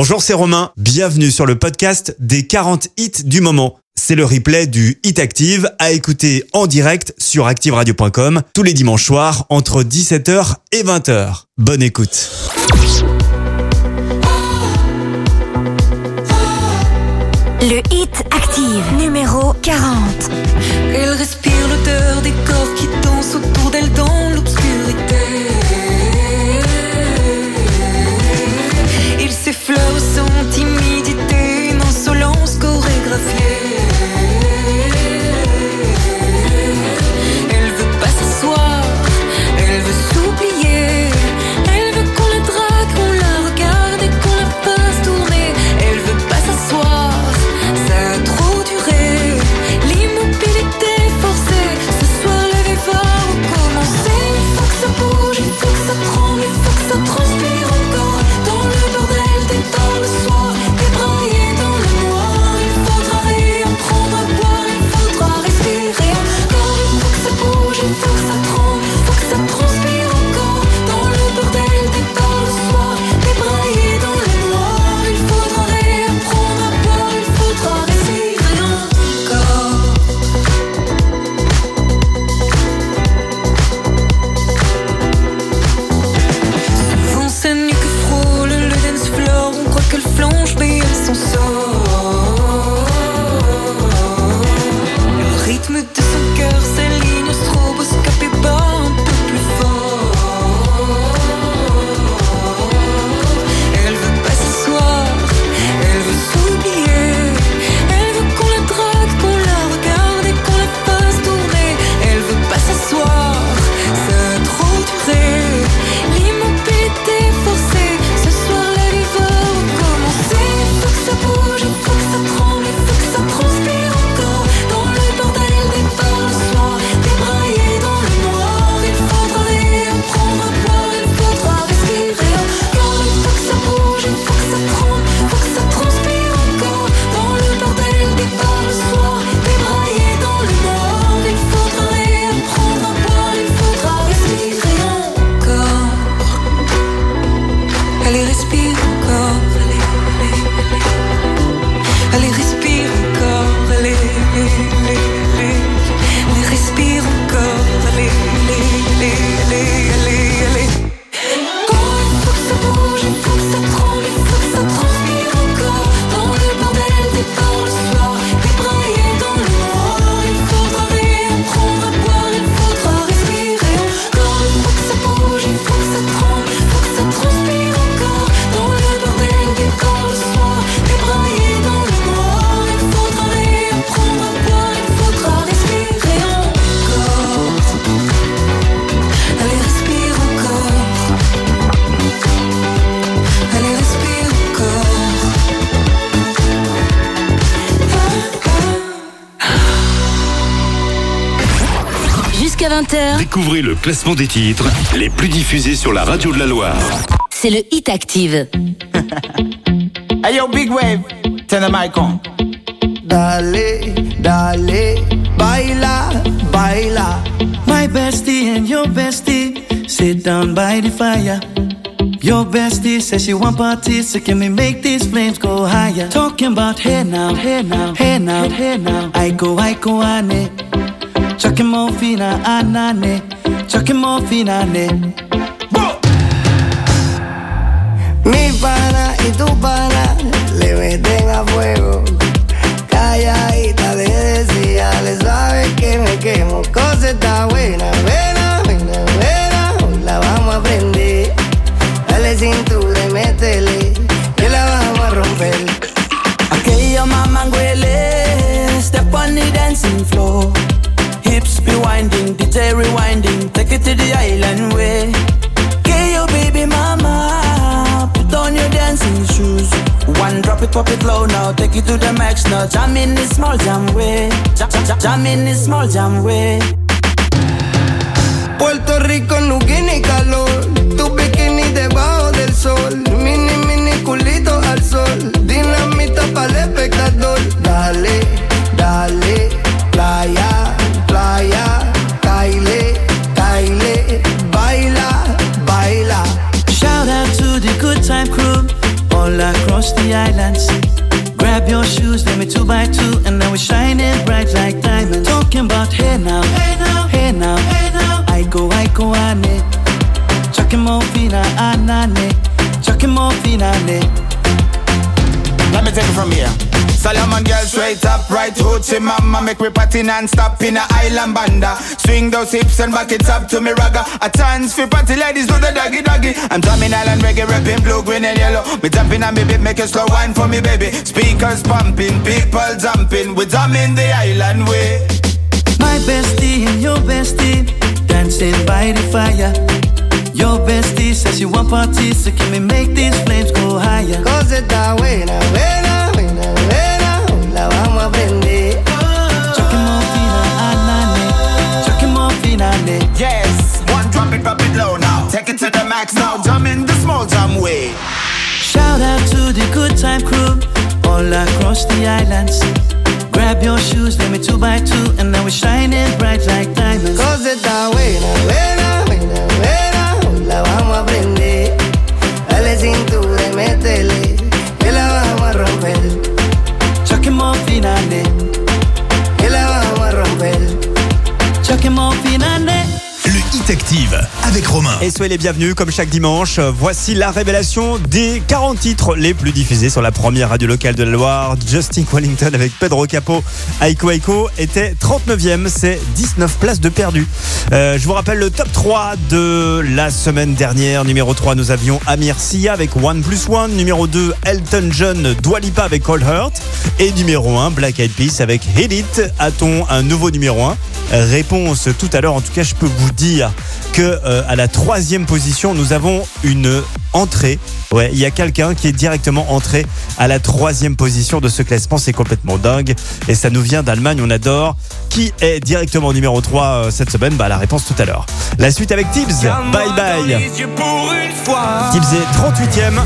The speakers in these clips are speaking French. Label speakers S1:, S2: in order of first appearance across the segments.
S1: Bonjour, c'est Romain. Bienvenue sur le podcast des 40 hits du moment. C'est le replay du Hit Active à écouter en direct sur activeradio.com tous les dimanches soirs entre 17h et 20h. Bonne écoute.
S2: Le Hit Active numéro 40.
S3: Elle respire l'odeur des corps qui dansent autour d'elle dans l'obscurité. Il s'effleure son timidité, insolence chorégraphiée.
S2: Jusqu'à 20h,
S4: Découvrez le classement des titres les plus diffusés sur la radio de la Loire.
S2: c'est le Hit Active.
S5: Hey yo, big wave, turn the mic on.
S6: Dale, dale, baila, baila. My bestie and your bestie sit down by the fire. Your bestie says she want parties, so can we make these flames go higher? Talking about hey now, hey now, hey now, hey now. I go, I go, ane. Chucking more fina, anane. Chucking more fina, ne. Mi pana y tu pana le meten a fuego. Calladita le decía, le sabe que me quemo. Cosa está buena, buena, buena, buena. Hoy la vamos a prender. Dale cintura y métele, que la vamos a romper.
S5: Aquello mamá huele, step on the dancing floor. Hips be winding, DJ rewinding, take it to the island way. Aquello baby mama, put on your dancing shoes. One drop it, pop it low now, take it to the max now. Jam in this small jam way, jam, jam, jam, in this small jam way.
S6: Puerto Rico no calor. Tu bikini debajo del sol. Mini, mini culito al sol. Dinamita para el espectador. Dale, across
S7: the islands. Grab your shoes, let me two by two, and now we're shining bright like diamonds. Talking about hey now, hey now, hey now, hey now. I go, I go, ane. Chucking more fina, anane. Chucking more fina, ane.
S5: Let me take it from here. Solomon girl straight up, right hoochie mama Make me party non-stop in a island banda. Swing those hips and back it up to me ragga. A chance for party ladies do the doggy doggy. I'm drumming island reggae, rapping blue, green and yellow. Me jumping on me beat, make a slow wine for me baby. Speakers pumping, people jumping. We drumming the island way.
S7: My bestie and your bestie dancing by the fire. Your bestie says you want parties, so can we make these flames go higher?
S6: Cause está buena, buena, buena,
S7: ane. Eh? Eh?
S5: Yes, one drop it, drop it low now. Take it to the max now, jump in the small jam way.
S7: Shout out to the good time crew all across the islands. Grab your shoes, let me two by two, and now we're shining bright like diamonds.
S6: Cause está buena, buena,
S8: Active avec Romain.
S1: Et soyez les bienvenus, comme chaque dimanche. euh, Voici la révélation des 40 titres les plus diffusés sur la première radio locale de la Loire. Justin Wellington avec Pedro Capo, Aiko Aiko était 39e. C'est 19 places de perdu. Euh, je vous rappelle le top 3 de la semaine dernière. Numéro 3, nous avions Amir Sia avec One Plus One. Numéro 2, Elton John, Dua Lipa avec Cold Heart. Et numéro 1, Black Eyed Peas avec Hit It. A-t-on un nouveau numéro 1 Réponse tout à l'heure. En tout cas, je peux vous dire que euh, à la troisième position, nous avons une entrée. Ouais, il y a quelqu'un qui est directement entré à la troisième position de ce classement. C'est complètement dingue. Et ça nous vient d'Allemagne, on adore. Qui est directement numéro 3 euh, cette semaine? Bah la réponse tout à l'heure. La suite avec Tibbs. Bye bye. Tibbs est 38e.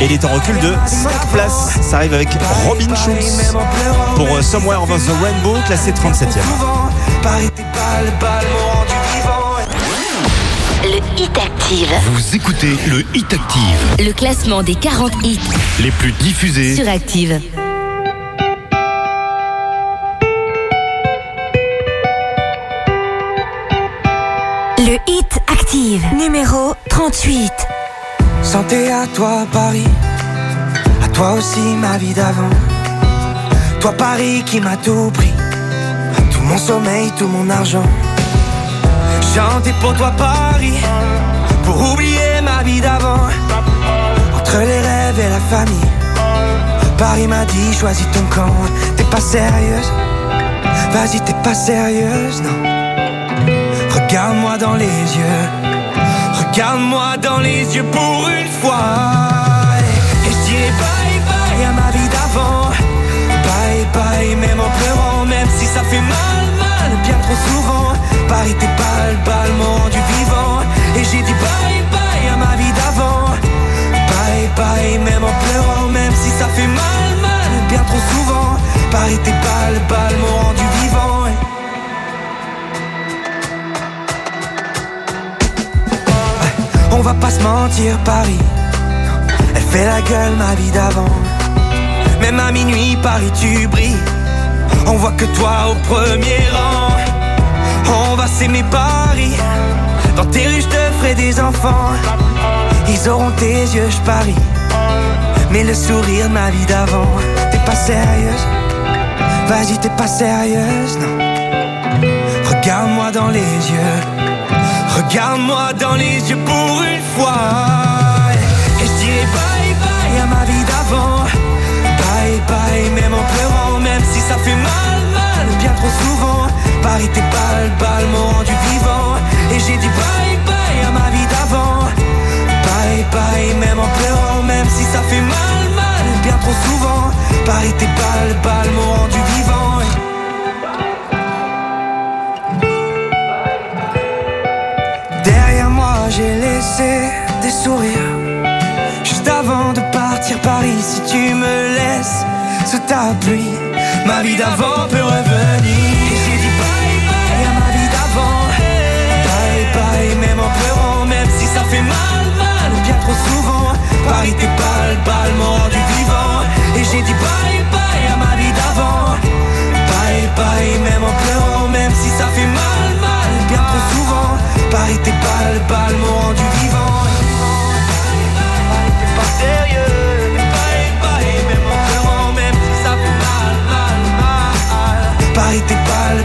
S1: Et il est en recul de 5 places. Ça arrive avec Robin Schulz pour euh, Somewhere Over the Rainbow, classé 37e.
S2: Hit Active.
S4: Vous écoutez le Hit Active,
S2: Le classement des 40 hits
S4: les plus diffusés.
S2: sur Active. Le Hit Active. Numéro 38.
S9: Santé à toi Paris, à toi aussi ma vie d'avant. Toi Paris qui m'a tout pris, tout mon sommeil, tout mon argent. Chanter pour toi Paris, pour oublier ma vie d'avant. Entre les rêves et la famille, Paris m'a dit choisis ton camp. T'es pas sérieuse, vas-y t'es pas sérieuse, non. Regarde-moi dans les yeux. Regarde-moi dans les yeux pour une fois Et je dirai bye bye à ma vie d'avant Bye bye même en pleurant Même si ça fait mal mal bien trop souvent Paris t'es balle balle m'ont rendu vivant Et j'ai dit bye bye à ma vie d'avant Bye bye même en pleurant Même si ça fait mal mal bien trop souvent Paris t'es balle balle m'ont rendu vivant On va pas se mentir, Paris. Elle fait la gueule, ma vie d'avant. Même à minuit, Paris, tu brilles. On voit que toi au premier rang. Va s'aimer, Paris. Dans tes rues, je te ferai des enfants. Ils auront tes yeux, je parie. Mais le sourire de ma vie d'avant. T'es pas sérieuse. Vas-y, t'es pas sérieuse, non. Regarde-moi dans les yeux. Regarde-moi dans les yeux pour une fois Et je dirai bye bye à ma vie d'avant Bye bye même en pleurant Même si ça fait mal mal bien trop souvent Paris tes balles balles m'ont rendu vivant. Et j'ai dit bye bye à ma vie d'avant. Bye bye même en pleurant Même si ça fait mal mal bien trop souvent. Paris tes balles balles m'ont rendu vivant. Derrière moi j'ai laissé des sourires. Juste avant de partir Paris Si tu me laisses sous ta pluie Ma vie d'avant peut revenir souvent Paris tes balles balles m'ont rendu vivant j'ai dit bye bye à ma vie d'avant. Bye bye, même en pleurant, même si ça fait mal, mal, bien trop souvent. Paris, t'es pas le bal, m'ont rendu vivant. T'es pas sérieux. Bye bye, même en pleurant, même si ça fait mal, mal, mal. Paris, t'es pas le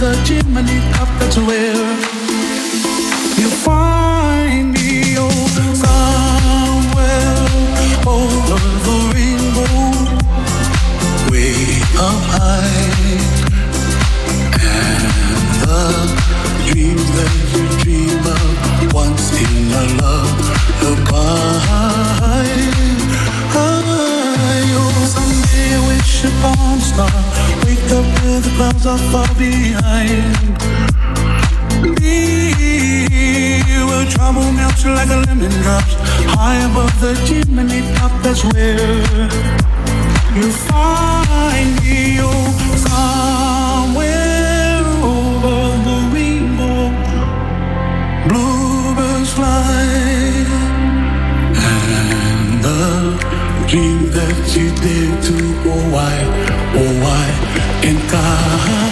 S10: the chimney top That's where you find me Oh, somewhere over the rainbow. Way up high And the dreams that you dream of Once in a lullaby The clouds are far behind. Me Where trouble melts like a lemon drops High above the chimney top That's where you find me Oh, somewhere over the rainbow. Bluebirds fly and the dream that you did to oh why, oh why can't I?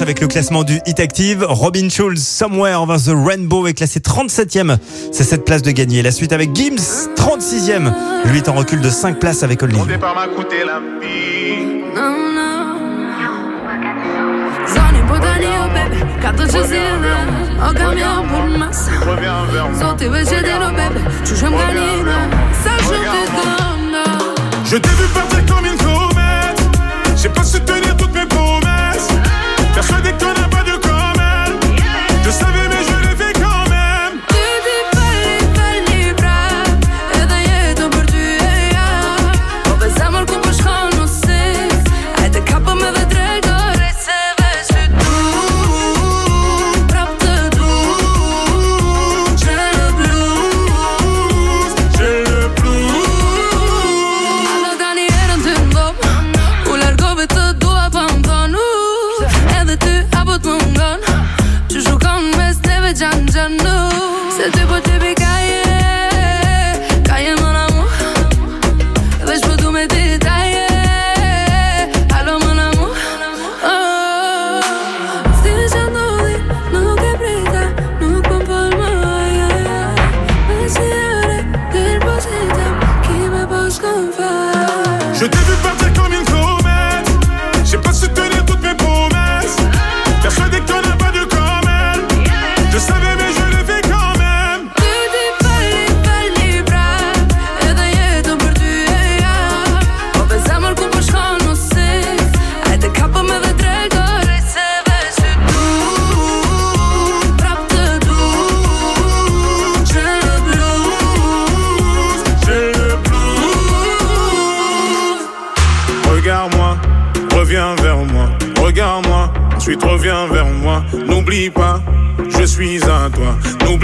S11: avec le classement du Hit Active. Robin Schulz, Somewhere Over the Rainbow est classé 37e. C'est cette place de gagner. La suite avec Gims, 36e. Lui est en recul de 5 places avec
S12: Only. Au
S13: Je t'ai vu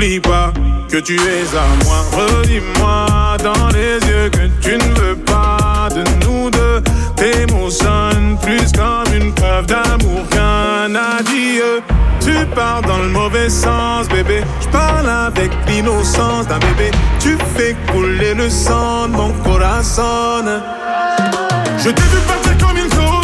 S13: N'oublie pas que tu es à moi. Redis-moi dans les yeux que tu ne veux pas de nous deux. Tes mots sonnent plus comme une preuve d'amour qu'un adieu. Tu pars dans le mauvais sens, bébé. Je parle avec l'innocence d'un bébé. Tu fais couler le sang de mon corazon. Je t'ai vu partir comme une comète.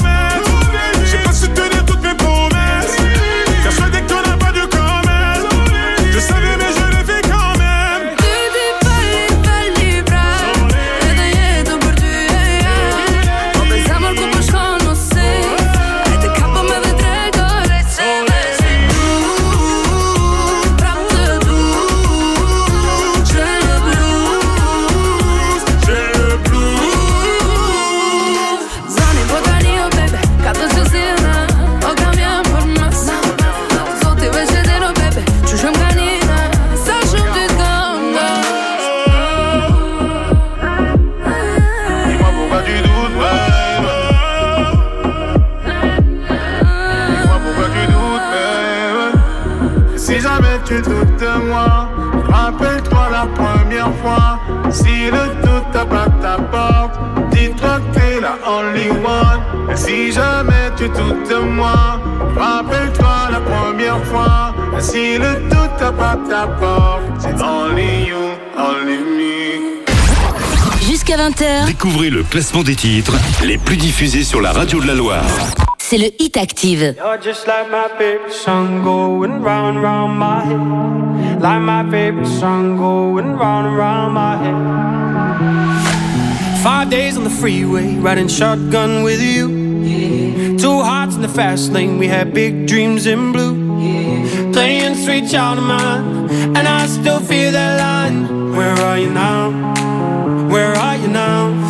S12: Si
S13: jamais tu doutes de moi, rappelle-toi la première fois. Si le doute tape à ta porte, c'est only you, only me.
S14: Jusqu'à 20h,
S4: Découvrez le classement des titres les plus diffusés sur la radio de la Loire.
S14: c'est le Hit Active.
S15: You're just like my favorite song going round and round my head. Like my favorite song going round and round my head. Five days on the freeway, riding shotgun with you. Two hearts in the fast lane, we had big dreams in blue. Playing sweet child of mine, and I still feel that line. Where are you now? Where are you now?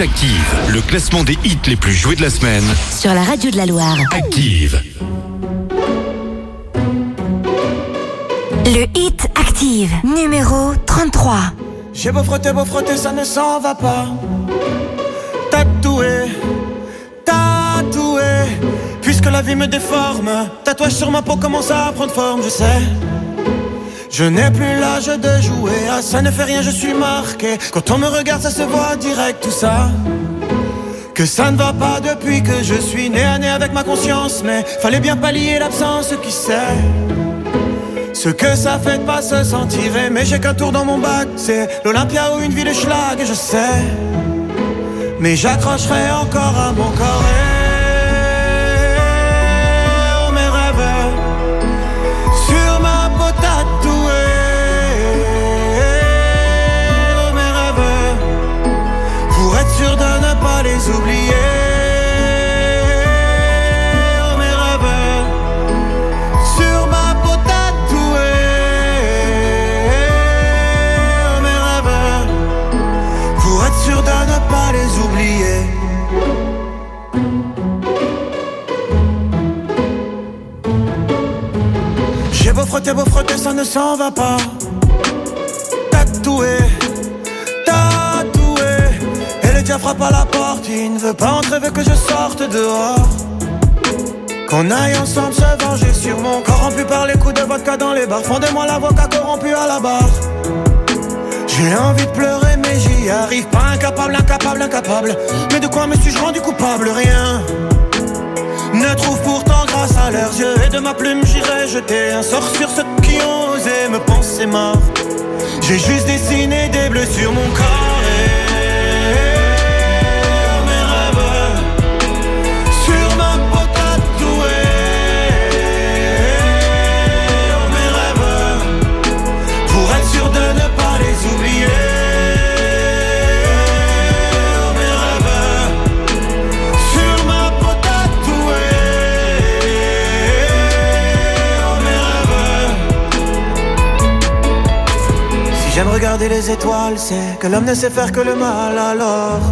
S2: Active,
S16: le
S4: classement des hits les plus joués de la semaine.
S13: Sur la radio de la Loire.
S4: Active.
S2: Le hit Active, numéro 33.
S17: J'ai beau frotter, beau frotter, ça ne s'en va pas. Tatoué, tatoué. Puisque la vie me déforme, tatouage sur ma peau commence à prendre forme, je sais. Je n'ai plus l'âge de jouer, ah, ça ne fait rien, je suis marqué. Quand on me regarde, ça se voit direct, tout ça. Que ça ne va pas depuis que je suis né à nez avec ma conscience, mais fallait bien pallier l'absence, qui sait. Ce que ça fait de pas se sentir mais j'ai qu'un tour dans mon bac, c'est l'Olympia ou une ville de schlag, je sais. Mais j'accrocherai encore à mon corps. Oublier, on oh, mes reverse Sur ma peau tatouée, oh, on me reverse Pour être sûr de ne pas les oublier. J'ai beau frotter, beau frotter, ça ne s'en va pas. Tatoué frappe à la porte, il ne veut pas entrer, veut que je sorte dehors. Qu'on aille ensemble se venger sur mon corps rompu par les coups de vodka dans les bars. Fondez-moi l'avocat corrompu à la barre. J'ai envie de pleurer, mais j'y arrive pas. Incapable, incapable, incapable. Mais de quoi me suis-je rendu coupable? Rien. Ne trouve pourtant grâce à leurs yeux et de ma plume j'irai jeter un sort sur ceux qui ont osé me penser mort. J'ai juste dessiné des bleus sur mon corps. Regarder les étoiles, c'est que l'homme ne sait faire que le mal alors.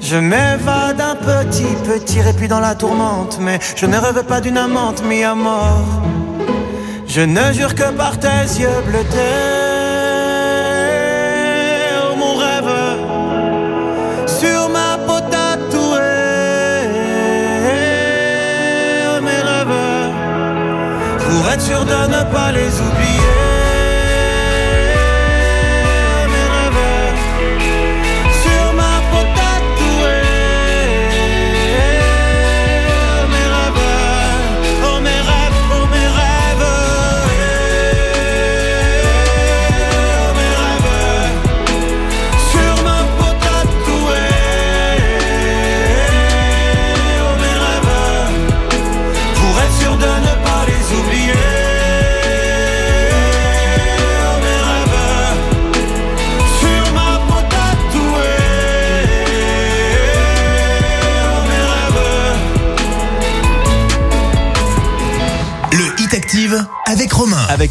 S17: Je m'évade un petit, petit répit dans la tourmente, mais je ne rêve pas d'une amante mis à mort. Je ne jure que par tes yeux bleutés. Oh, mon rêve, sur ma peau tatouée. Oh, mes rêves, pour être sûr de ne pas les oublier.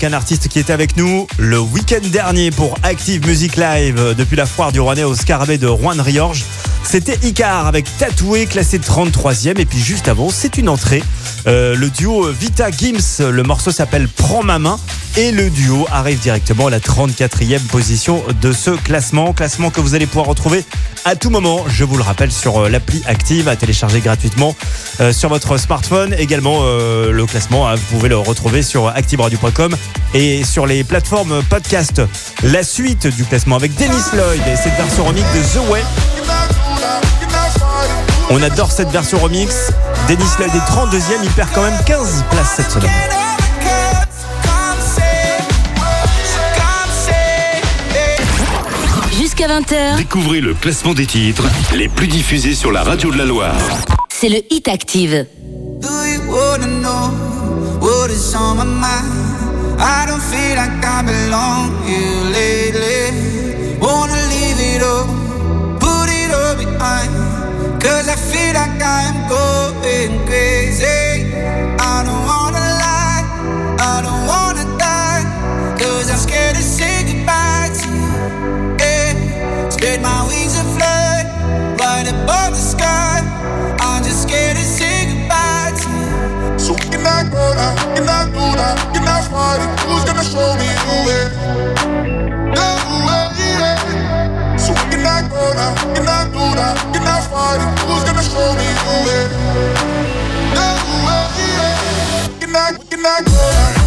S1: Un artiste qui était avec nous le week-end dernier pour Active Music Live depuis la foire du Rouennais au Scarabée de Rouen-Riorges. C'était Icar avec Tatoué classé 33e et puis juste avant c'est une entrée. Euh, le duo Vita Gims, le morceau s'appelle Prends ma main et le duo arrive directement à la 34e position de ce classement. Classement que vous allez pouvoir retrouver à tout moment, je vous le rappelle, sur euh, l'appli Active à télécharger gratuitement euh, sur votre smartphone. Également euh, le classement, hein, vous pouvez le retrouver sur activeradio.com et sur les plateformes podcast. La suite du classement avec Dennis Lloyd et cette version remix de The Way. On adore cette version remix. Dennis Lloyd est 32e, il perd quand même 15 places cette semaine.
S18: Jusqu'à 20h,
S4: Découvrez le classement des titres les plus diffusés sur la radio de la Loire.
S18: c'est le Hit Active.
S19: Do you wanna know what is on my mind? I don't feel like I belong here lately. Wanna leave it all, put it all behind. Cause I feel like I am going crazy.
S20: I
S19: don't wanna you. So
S20: can I go now? Can I do that? Can I fight it? Who's gonna show me the way? The way, yeah. So can I go now? Can I do that? Can I fight it? Who's gonna show me the way? The way, yeah. Can I, can I go now?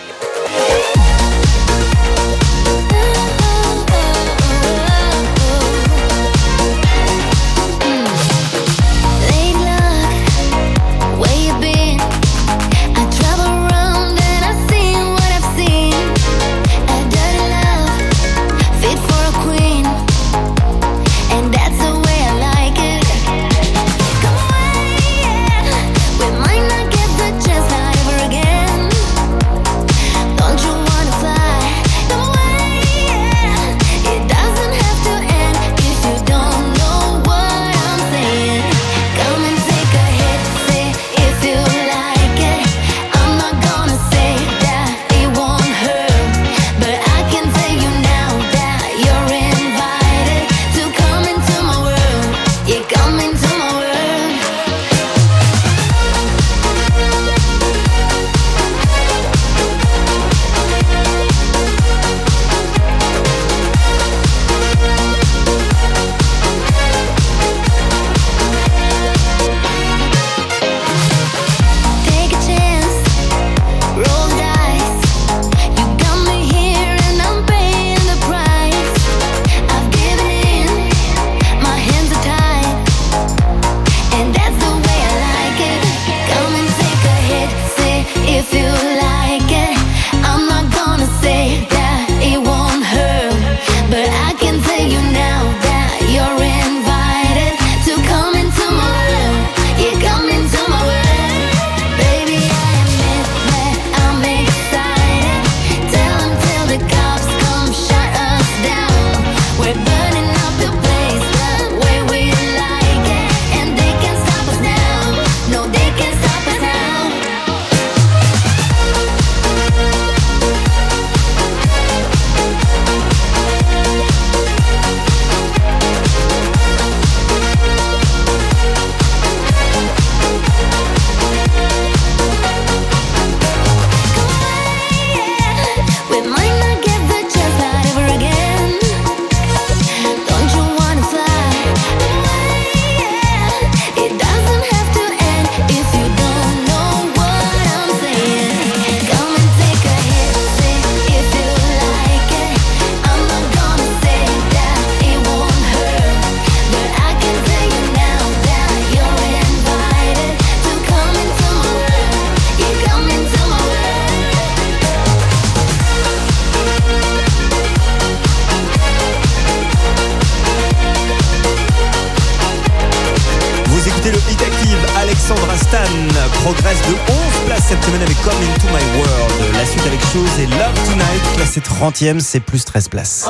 S21: c'est plus 13 places.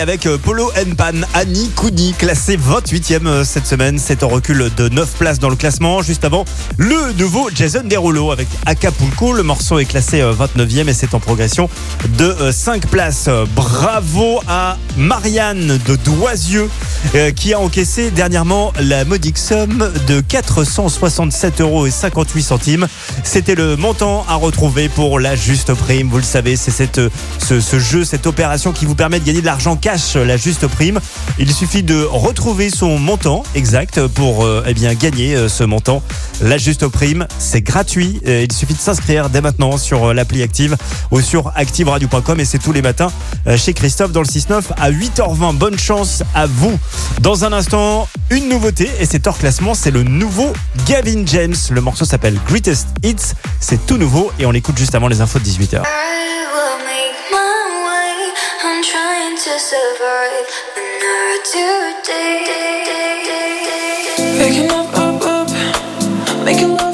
S22: Avec
S1: euh, Polo Pan, Annie Kouni, classé 28e euh, cette semaine. C'est en recul de 9 places dans le classement. Juste avant, le nouveau Jason Derulo avec Acapulco. Le morceau est classé euh, 29e et c'est en progression de 5 places. Euh, Bravo à Marianne de Doisieux euh, qui a encaissé dernièrement la modique somme de 467 euros et 58 centimes. C'était le montant à retrouver pour la juste prime. Vous le savez, c'est ce, jeu, cette opération qui vous permet de gagner de l'argent cash, la juste prime. Il suffit de retrouver son montant exact pour euh, eh gagner euh, ce montant. La juste prime, c'est gratuit. Euh, Il suffit de s'inscrire dès maintenant sur l'appli Active ou sur activeradio.com et c'est tous les matins chez Christophe dans le 6-9 à 8h20. Bonne chance à vous. Dans un instant, une nouveauté et c'est hors classement, c'est le nouveau Gavin James. Le morceau s'appelle Greatest Hits. C'est tout nouveau et on l'écoute juste avant les infos de 18h.
S21: I will make my way. I'm trying to survive another day.
S23: Waking up, up, up, making love, love, love.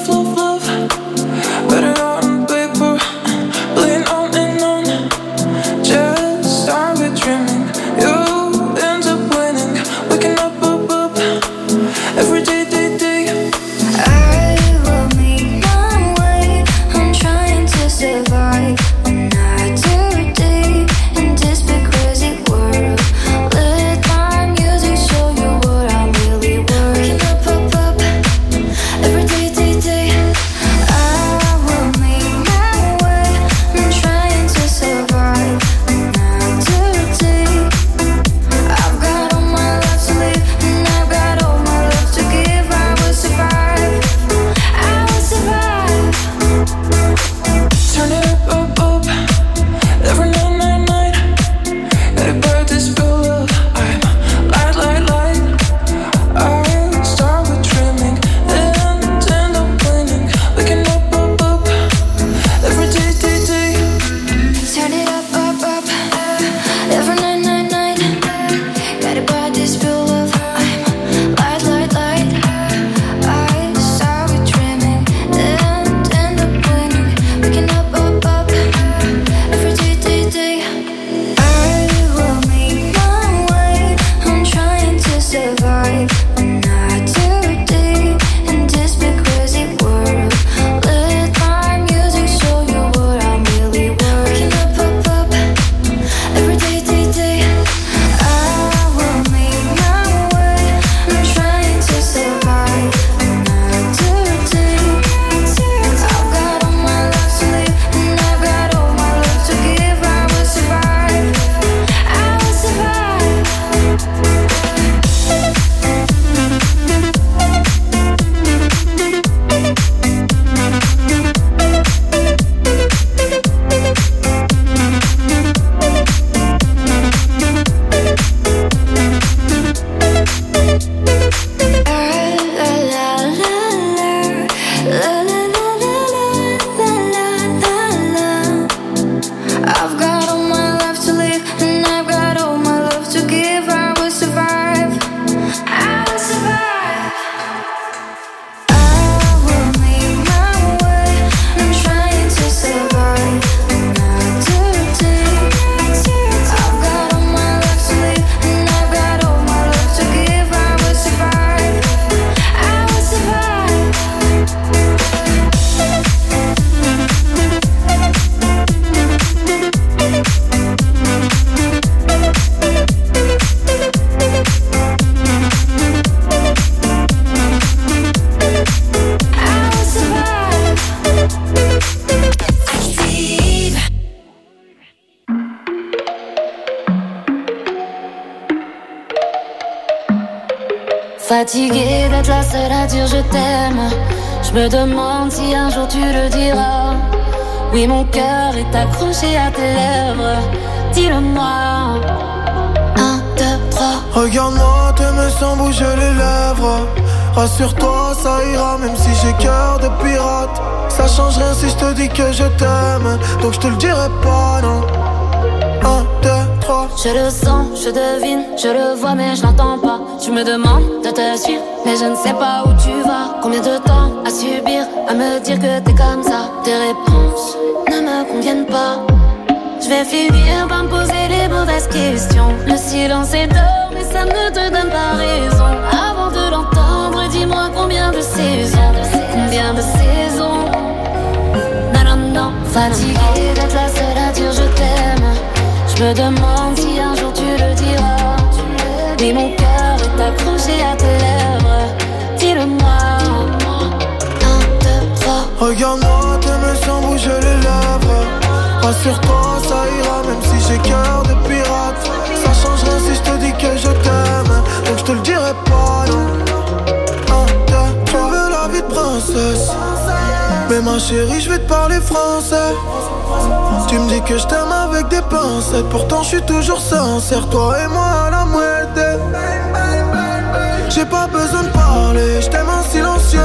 S24: Regarde-moi, t'aimes sans bouger les lèvres. Rassure-toi, ça ira, même si j'ai cœur de pirate. Ça change rien si je te dis que je t'aime. Donc je te le dirai pas, non. Un, deux, trois.
S18: Je le sens, je devine, je le vois, mais je l'entends pas. Tu me demandes de te suivre, mais je ne sais pas où tu vas. Combien de temps à subir, à me dire que t'es comme ça? Tes réponses ne me conviennent pas. Je vais finir par me poser les mauvaises questions. Le silence est mais ça ne te donne pas raison. Avant de l'entendre, dis-moi combien de saisons, combien de saisons. Non, non, non, fatigué d'être la seule à dire je t'aime. Je me demande si un jour tu le diras. Mais mon cœur est accroché à tes lèvres. Dis-le-moi.
S24: Regarde-moi, t'aimes sans bouger les lèvres. Rassure-toi, ça ira, même si j'ai cœur de pirate. Je t'aime. Donc je te le dirai pas, non. Veux la vie de princesse. Mais ma chérie, je vais te parler français. Tu me dis que je t'aime avec des pincettes. Pourtant, je suis toujours sincère. Toi et moi à la moitié. J'ai pas besoin de parler, je t'aime en silencieux.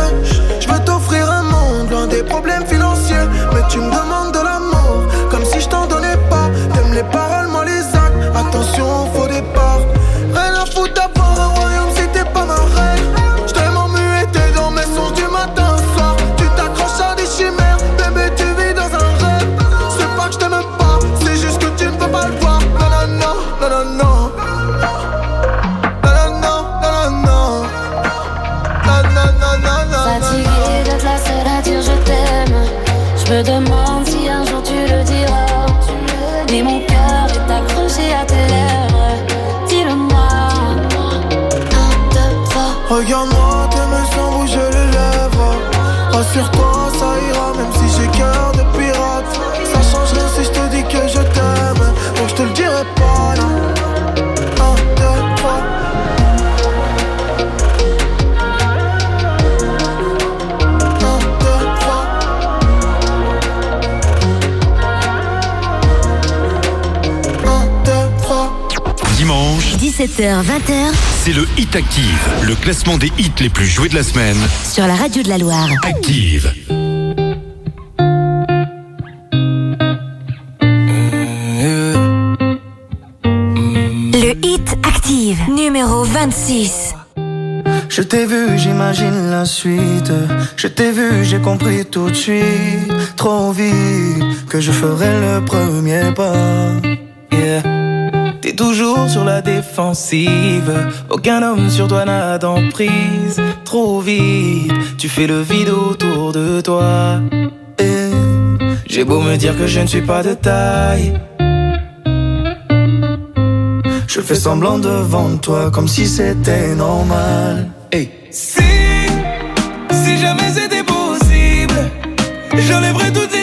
S24: Je veux t'offrir un monde loin des problèmes financiers. Mais tu me demandes
S14: 17h, 20h
S4: c'est le Hit Active, le classement des hits les plus joués de la semaine.
S14: sur la radio de la Loire.
S4: Active.
S2: Le hit active, numéro 26.
S9: Je t'ai vu, j'imagine la suite. Je t'ai vu, j'ai compris tout de suite, trop vite, que je ferai le premier pas.
S7: Yeah. Toujours sur la défensive. Aucun homme sur toi n'a d'emprise. Trop vite, tu fais le vide autour de toi. Et j'ai beau me dire que je ne suis pas de taille.
S9: Je fais semblant devant toi comme si c'était normal.
S7: Hey. Si, si jamais c'était possible, j'enlèverais toutes les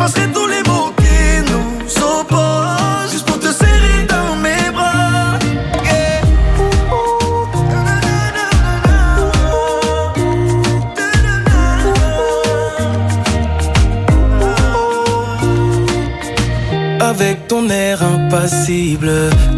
S9: j'effacerais tous les mots qui nous opposent, juste pour te serrer dans mes bras.
S7: Avec ton air impassible,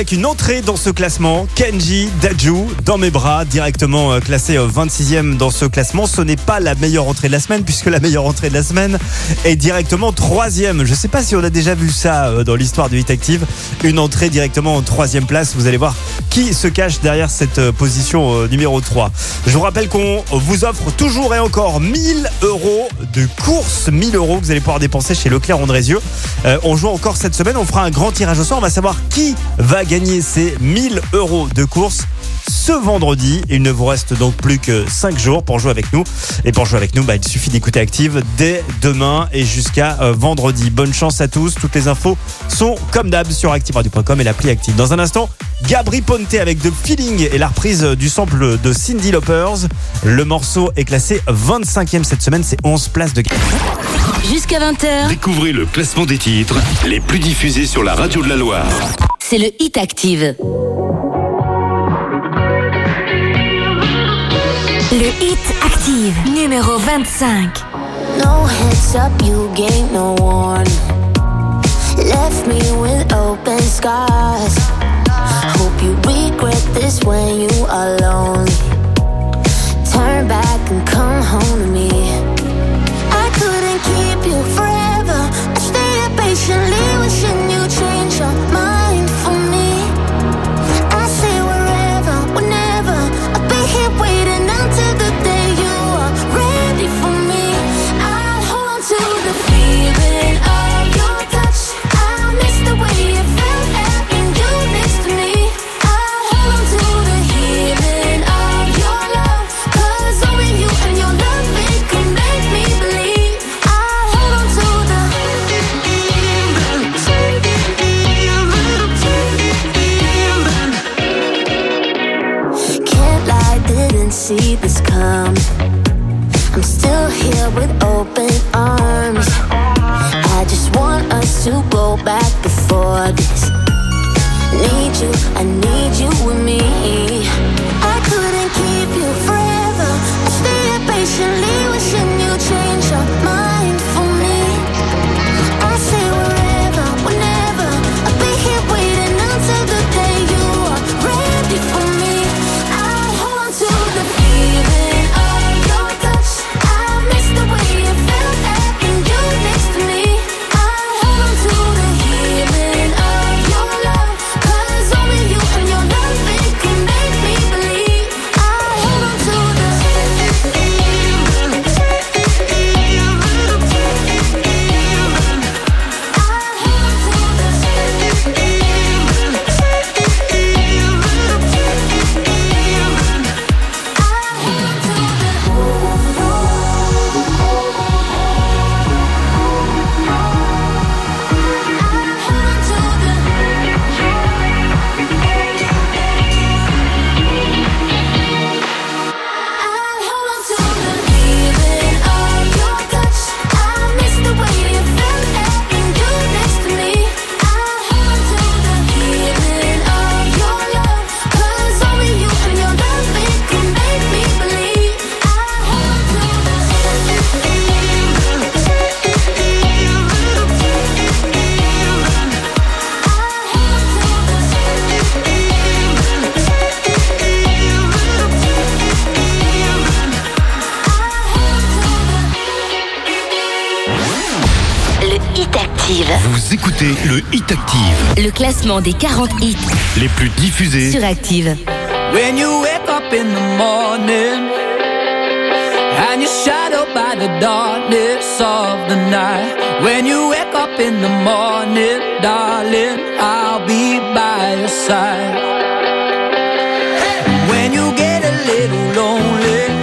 S25: Avec
S1: une entrée dans ce classement, Kenji Daju dans mes bras, directement euh, classé euh, 26e dans ce classement. Ce n'est pas la meilleure entrée de la semaine, puisque la meilleure entrée de la semaine est directement troisième. Je sais pas si on a déjà vu ça euh, dans l'histoire de Hit Active. Une entrée directement en troisième place. Vous allez voir qui se cache derrière cette euh, position euh, numéro 3. Je vous rappelle qu'on vous offre toujours et encore 1000 euros de course, 1000 euros que vous allez pouvoir dépenser chez Leclerc Andrézieux. Euh, on joue encore cette semaine, on fera un grand tirage au sort, on va savoir qui va gagner ces 1000 euros de course ce vendredi. Il ne vous reste donc plus que 5 jours pour jouer avec nous. Et pour jouer avec nous, bah, il suffit d'écouter Active dès demain et jusqu'à euh, vendredi. Bonne chance à tous. Toutes les infos sont comme d'hab sur activeradio.com et l'appli Active. Dans un instant, Gabri Ponte avec The Feeling et la reprise du sample de Cindy Lauper's. Le morceau est classé 25e cette semaine, c'est 11 places de
S14: Jusqu'à 20h,
S4: Découvrez le classement des titres les plus diffusés sur la radio de la Loire.
S14: c'est le Hit Active.
S2: Active, numéro 25.
S26: No heads up, you gain no warning. Left me with open scars. Hope you regret this when you. Turn back and come home to me. I couldn't keep you forever. I stayed patiently wishing you change your mind you, I need you with me.
S14: Classement des 40 hits
S25: les plus diffusés
S14: sur Active.
S21: When you wake up in the morning and you're shadowed by the darkness of the night. When you wake up in the morning, darling, I'll be by your side. When you get a little lonely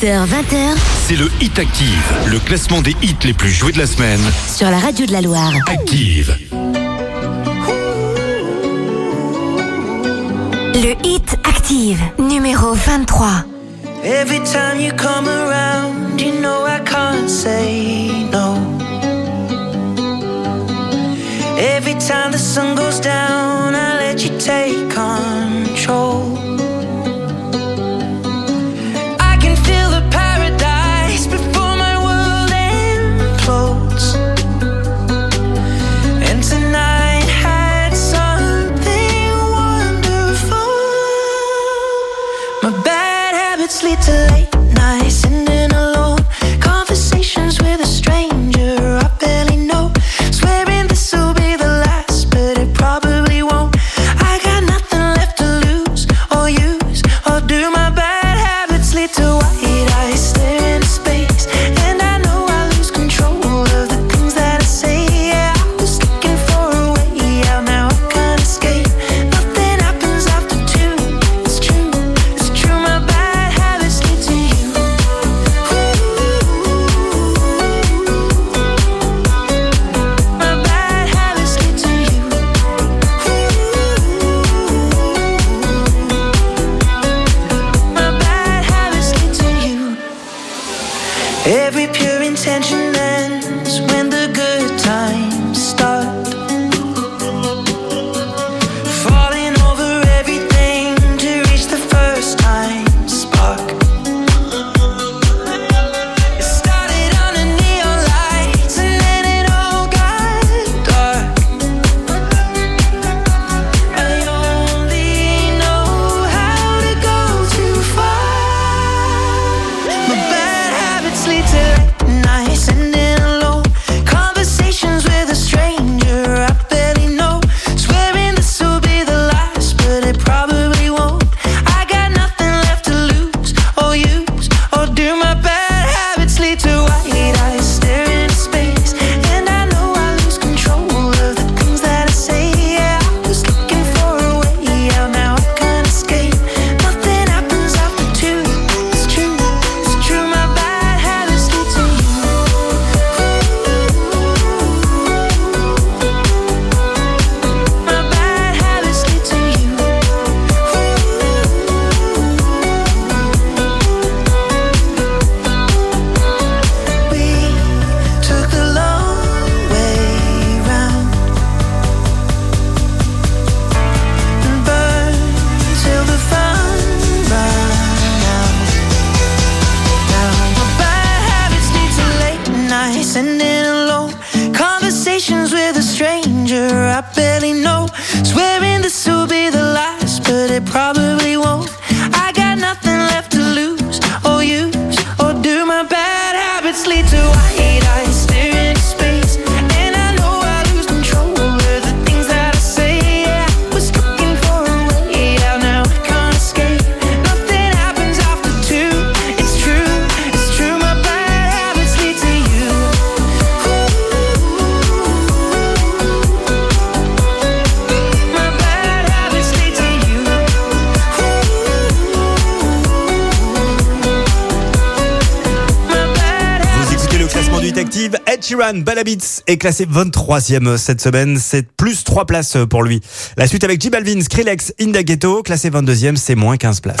S14: 18h,
S4: C'est le Hit Active, le classement des hits les plus joués de la semaine.
S14: Sur la radio de la Loire.
S4: Active.
S2: Le Hit Active, numéro 23.
S21: Every time you come around, you know I can't say no. Every time the sun goes down, I let you take control.
S1: Johan Balabits est classé 23e cette semaine. C'est plus 3 places pour lui. La suite avec J Balvin, Skrillex, Inda Ghetto, classé 22e, c'est moins 15 places.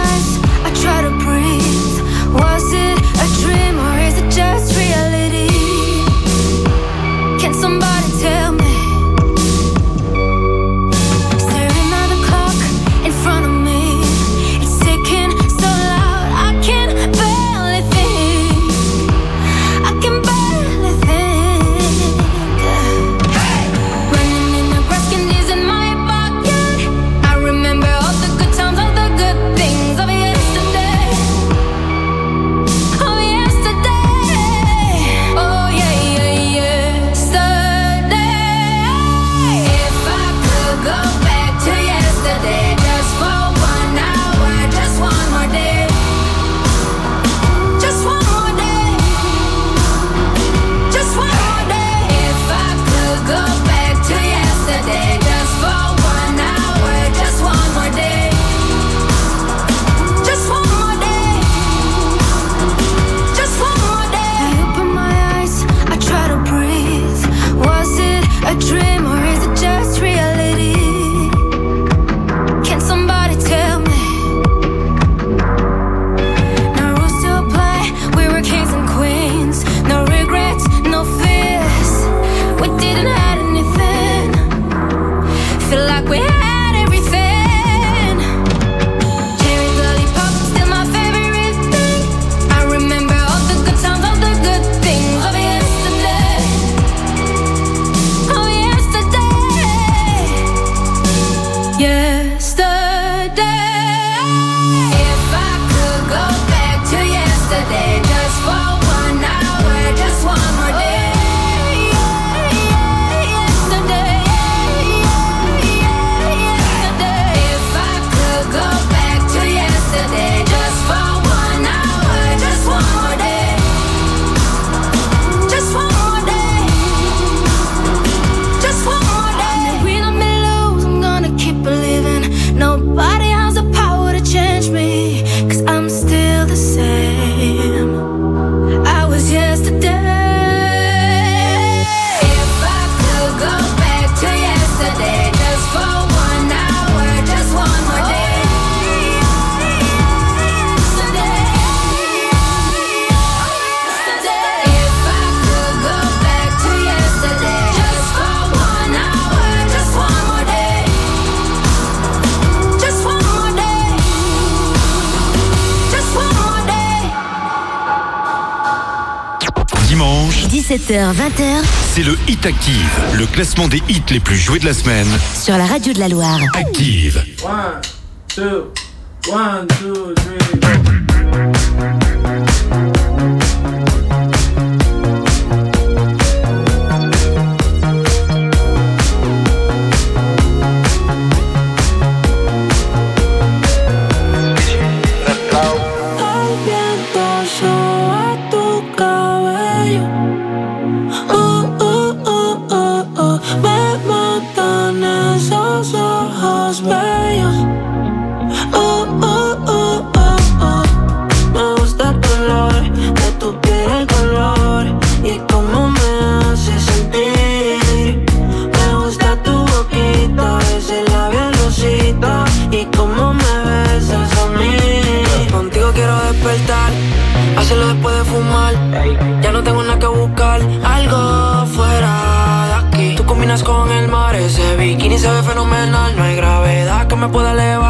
S21: Active, le classement des hits les plus joués de la semaine.
S14: Sur la radio de la Loire.
S21: Active.
S18: Me
S9: pueda elevar,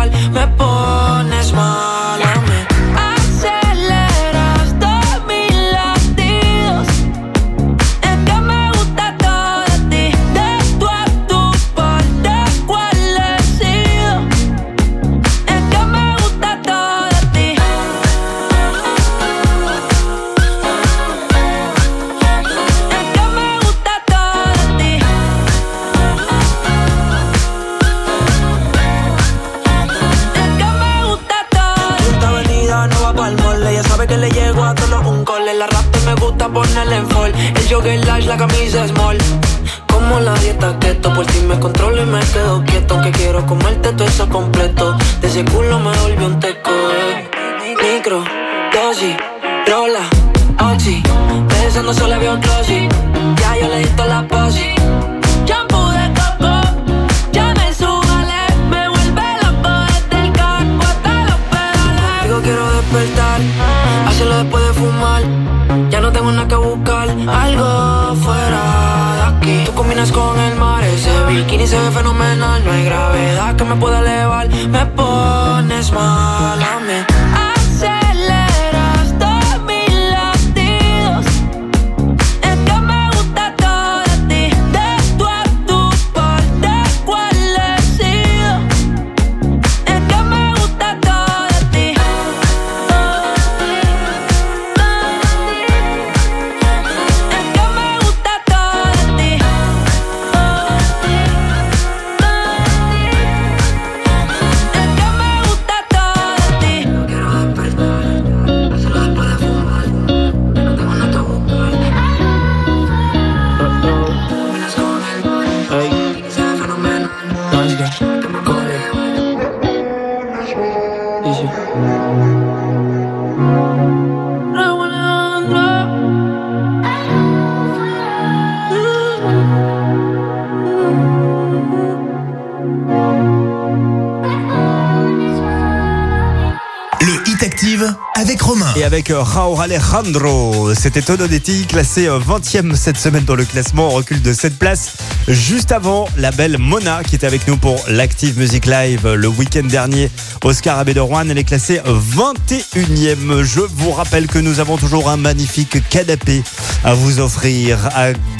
S1: avec euh, Raúl Alejandro. C'était Tonodetti, classé euh, 20e cette semaine dans le classement, en recul de 7 places. Juste avant, la belle Mona qui était avec nous pour l'Active Music Live euh, le week-end dernier. Oscar Abedorwan, elle est classée 21e. Je vous rappelle que nous avons toujours un magnifique canapé à vous offrir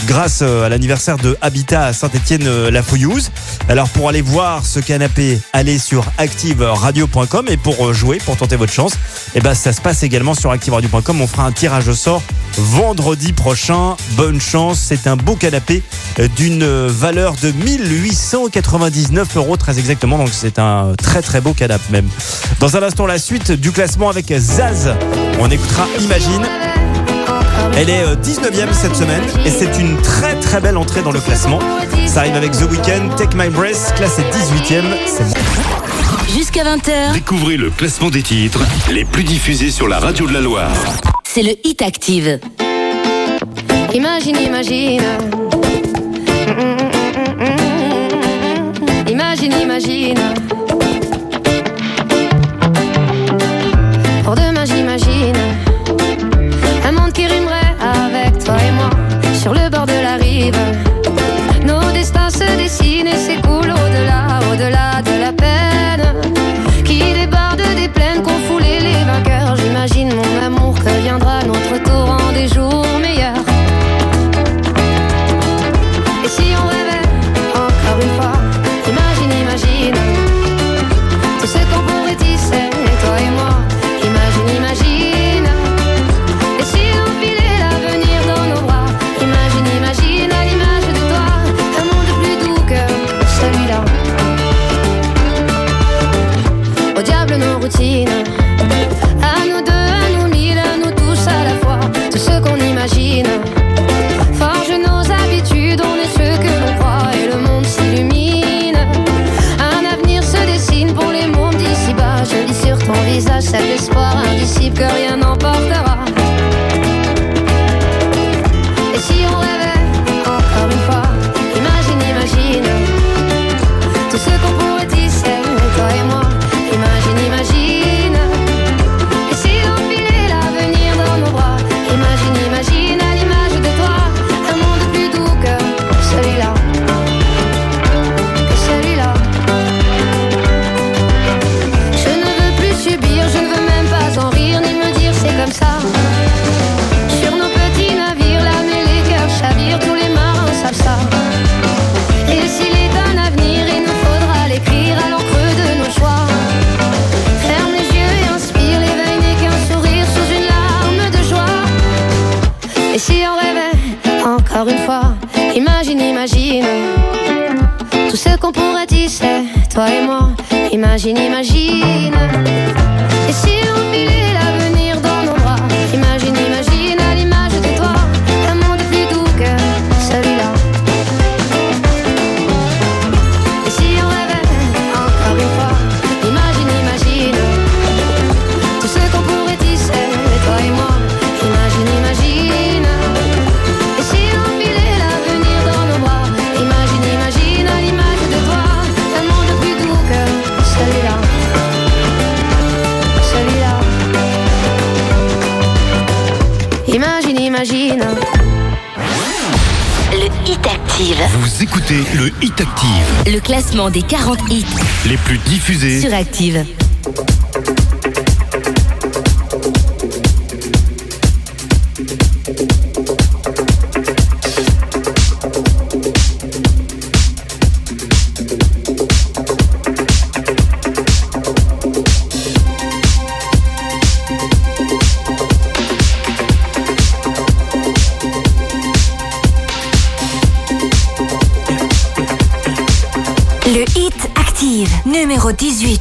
S1: grâce euh, à l'anniversaire de Habitat à Saint-Étienne-la-Fouillouse. Alors pour aller voir ce canapé, allez sur activeradio.com et pour euh, jouer, pour tenter votre chance, eh ben ça se passe également sur activeradio.com. On fera un tirage au sort vendredi prochain. Bonne chance, c'est un beau canapé euh, d'une euh, valeur de 1899 euros très exactement. Donc c'est un très très beau canapé même. Dans un instant la suite du classement avec Zaz. On écoutera Imagine. Elle est euh, 19e cette semaine et c'est une très très belle entrée dans le classement. Ça arrive avec The Weeknd, Take My Breath, classé 18e. C'est
S14: Jusqu'à 20h,
S4: Découvrez le classement des titres les plus diffusés sur la radio de la Loire.
S14: c'est le Hit Active.
S27: Imagine, imagine. Imagine, imagine. Pour demain, j'imagine. Un monde qui rimerait j'imagine, imagine.
S18: Le classement des 40 hits
S15: les plus diffusés
S18: sur Active.
S21: 18.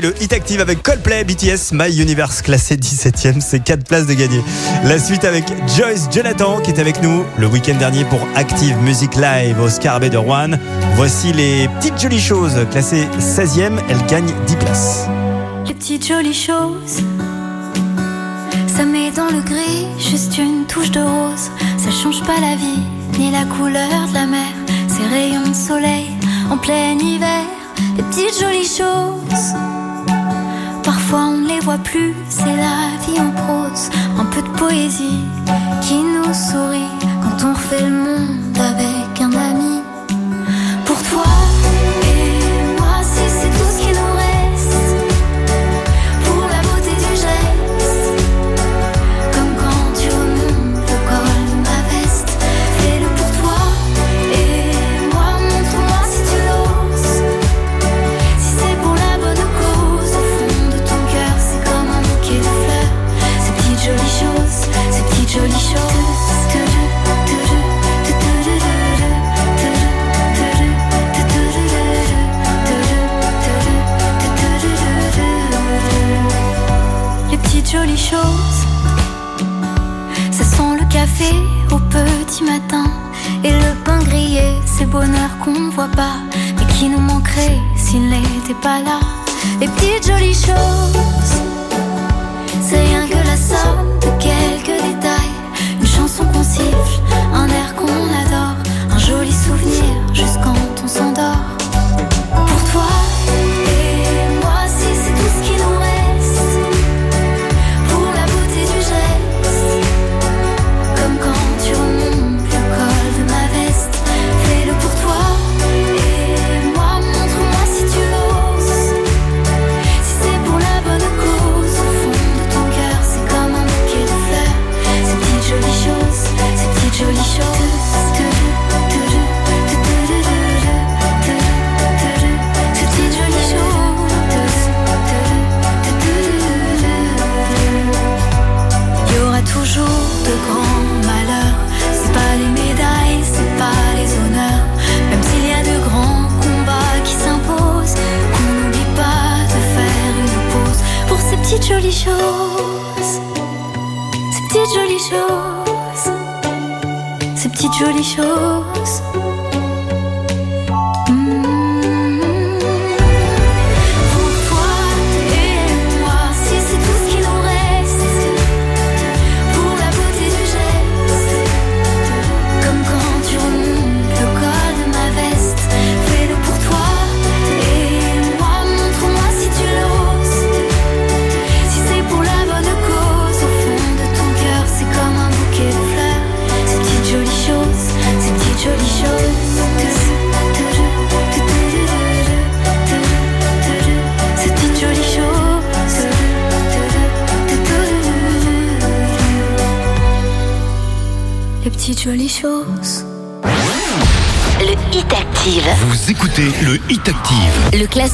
S1: Le Hit Active avec Coldplay, BTS, My Universe, classé 17ème, c'est 4 places de gagner. La suite avec Joyce Jonathan qui est avec nous le week-end dernier pour Active Music Live au Scarabée de Rouen. Voici les petites jolies choses, classées 16ème, elle gagne 10 places.
S28: Les petites jolies choses, ça met dans le gris juste une touche de rose. Ça change pas la vie, ni la couleur de la mer. Ces rayons de soleil en plein hiver. Les petites jolies choses, plus. C'est la vie en prose, un peu de poésie qui nous sourit quand on refait le monde avec un pas là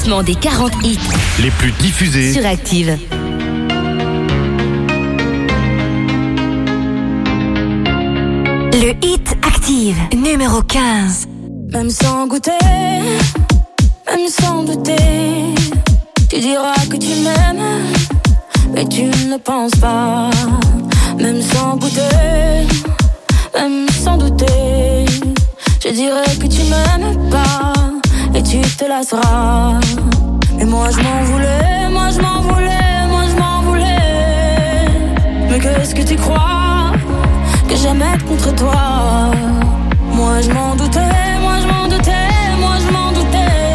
S14: classement des 40 hits
S4: les plus diffusés.
S14: sur Active.
S21: Le Hit Active, numéro 15.
S18: Même sans goûter, même sans douter, tu diras que tu m'aimes, mais tu ne penses pas. Même sans goûter, même sans douter, je dirais que tu m'aimes pas, tu te lasseras. Mais moi je m'en voulais, moi je m'en voulais, moi je m'en voulais. Mais qu'est-ce que tu crois que j'aimais contre toi? Moi je m'en doutais, moi je m'en doutais, moi je m'en doutais.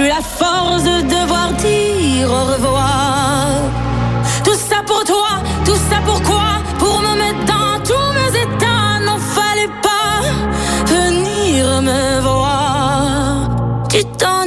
S18: Plus la force de devoir dire au revoir. Tout ça pour toi, tout ça pourquoi Pour me mettre dans tous mes états, n'en fallait pas venir me voir. Tu t'en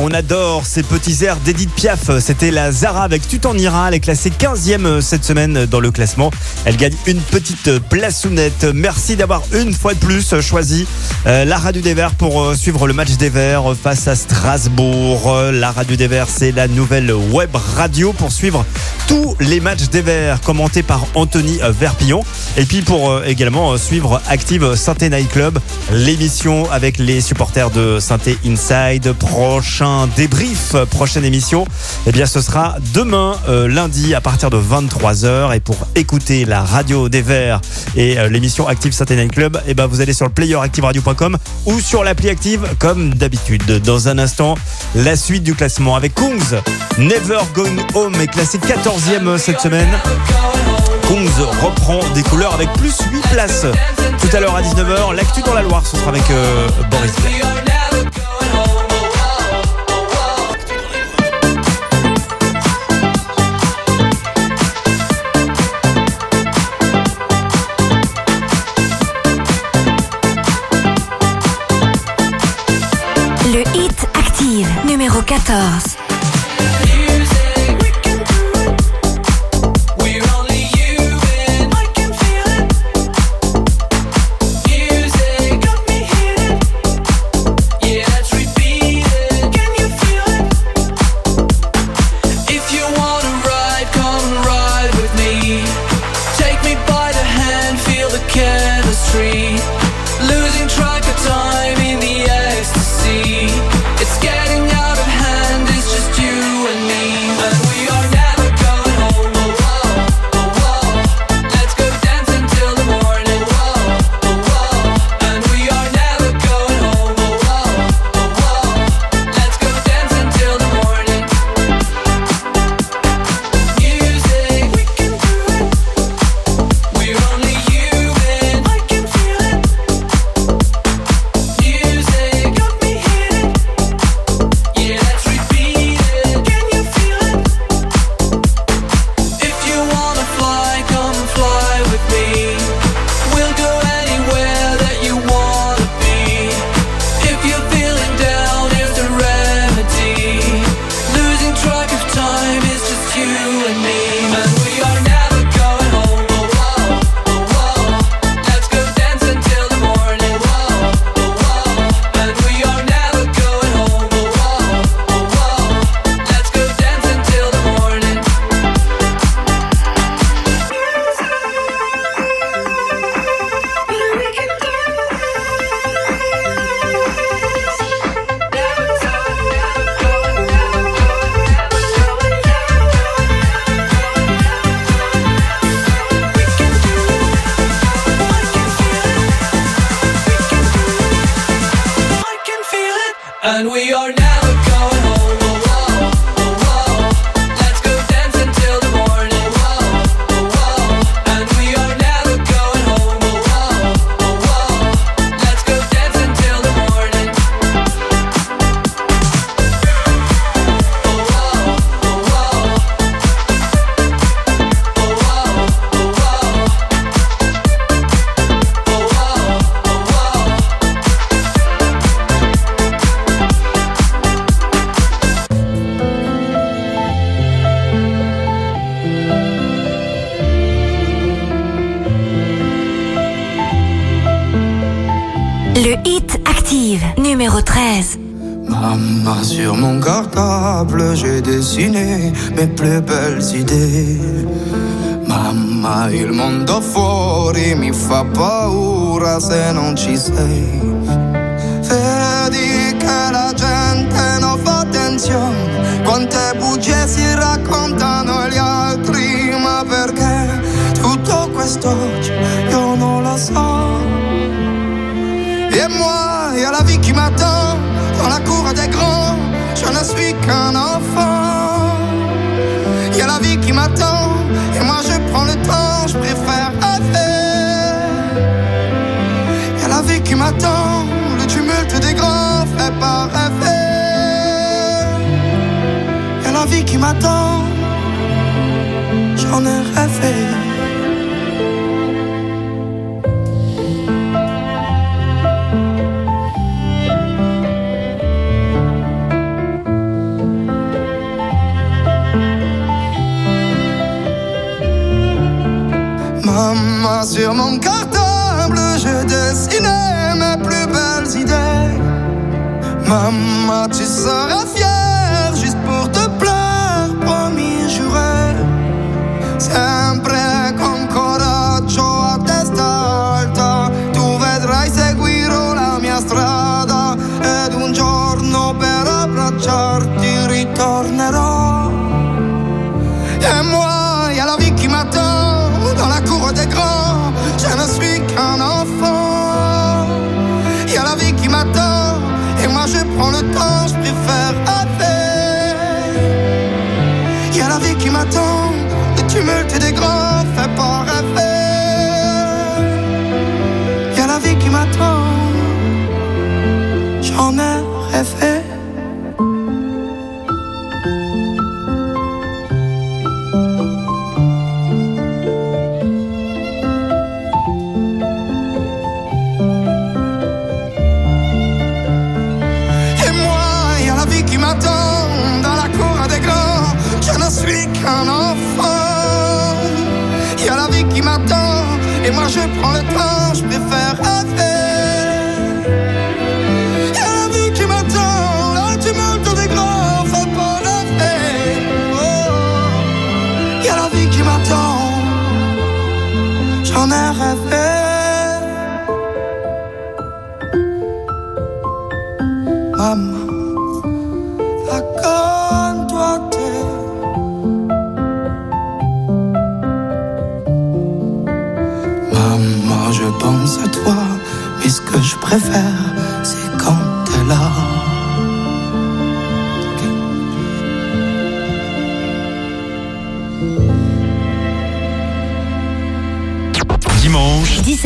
S1: On adore ces petits airs d'Edith Piaf. C'était la Zara avec Tu t'en iras. Elle est classée 15e cette semaine dans le classement. Elle gagne une petite plaçounette. Merci d'avoir une fois de plus choisi euh, la radio des Verts pour euh, suivre le match des Verts face à Strasbourg. Euh, La radio des Verts, c'est la nouvelle web radio pour suivre tous les matchs des Verts commentés par Anthony euh, Verpillon. Et puis pour euh, également euh, suivre Active Synthé Night Club, l'émission avec les supporters de Synthé Inside. Prochain débrief, euh, prochaine émission, eh bien ce sera demain euh, lundi à partir de 23h. Et pour écouter la radio des Verts et euh, l'émission Active Night Club, eh ben vous allez sur le player activeradio.com ou sur l'appli Active comme d'habitude. Dans un instant, la suite du classement avec Kungs. Never Going Home est classé 14e cette semaine. Kungs reprend des couleurs avec plus 8 places. Tout à l'heure à 19h, l'actu dans la Loire, ce sera avec Boris
S21: numéro 14.
S29: me
S24: mes plus belles idées. Mamma, il mondo fuori mi fa paura se non ci sei qui m'attend, j'en ai rêvé. Maman, sur mon cartable, je dessinais mes plus belles idées. Maman, tu seras fière.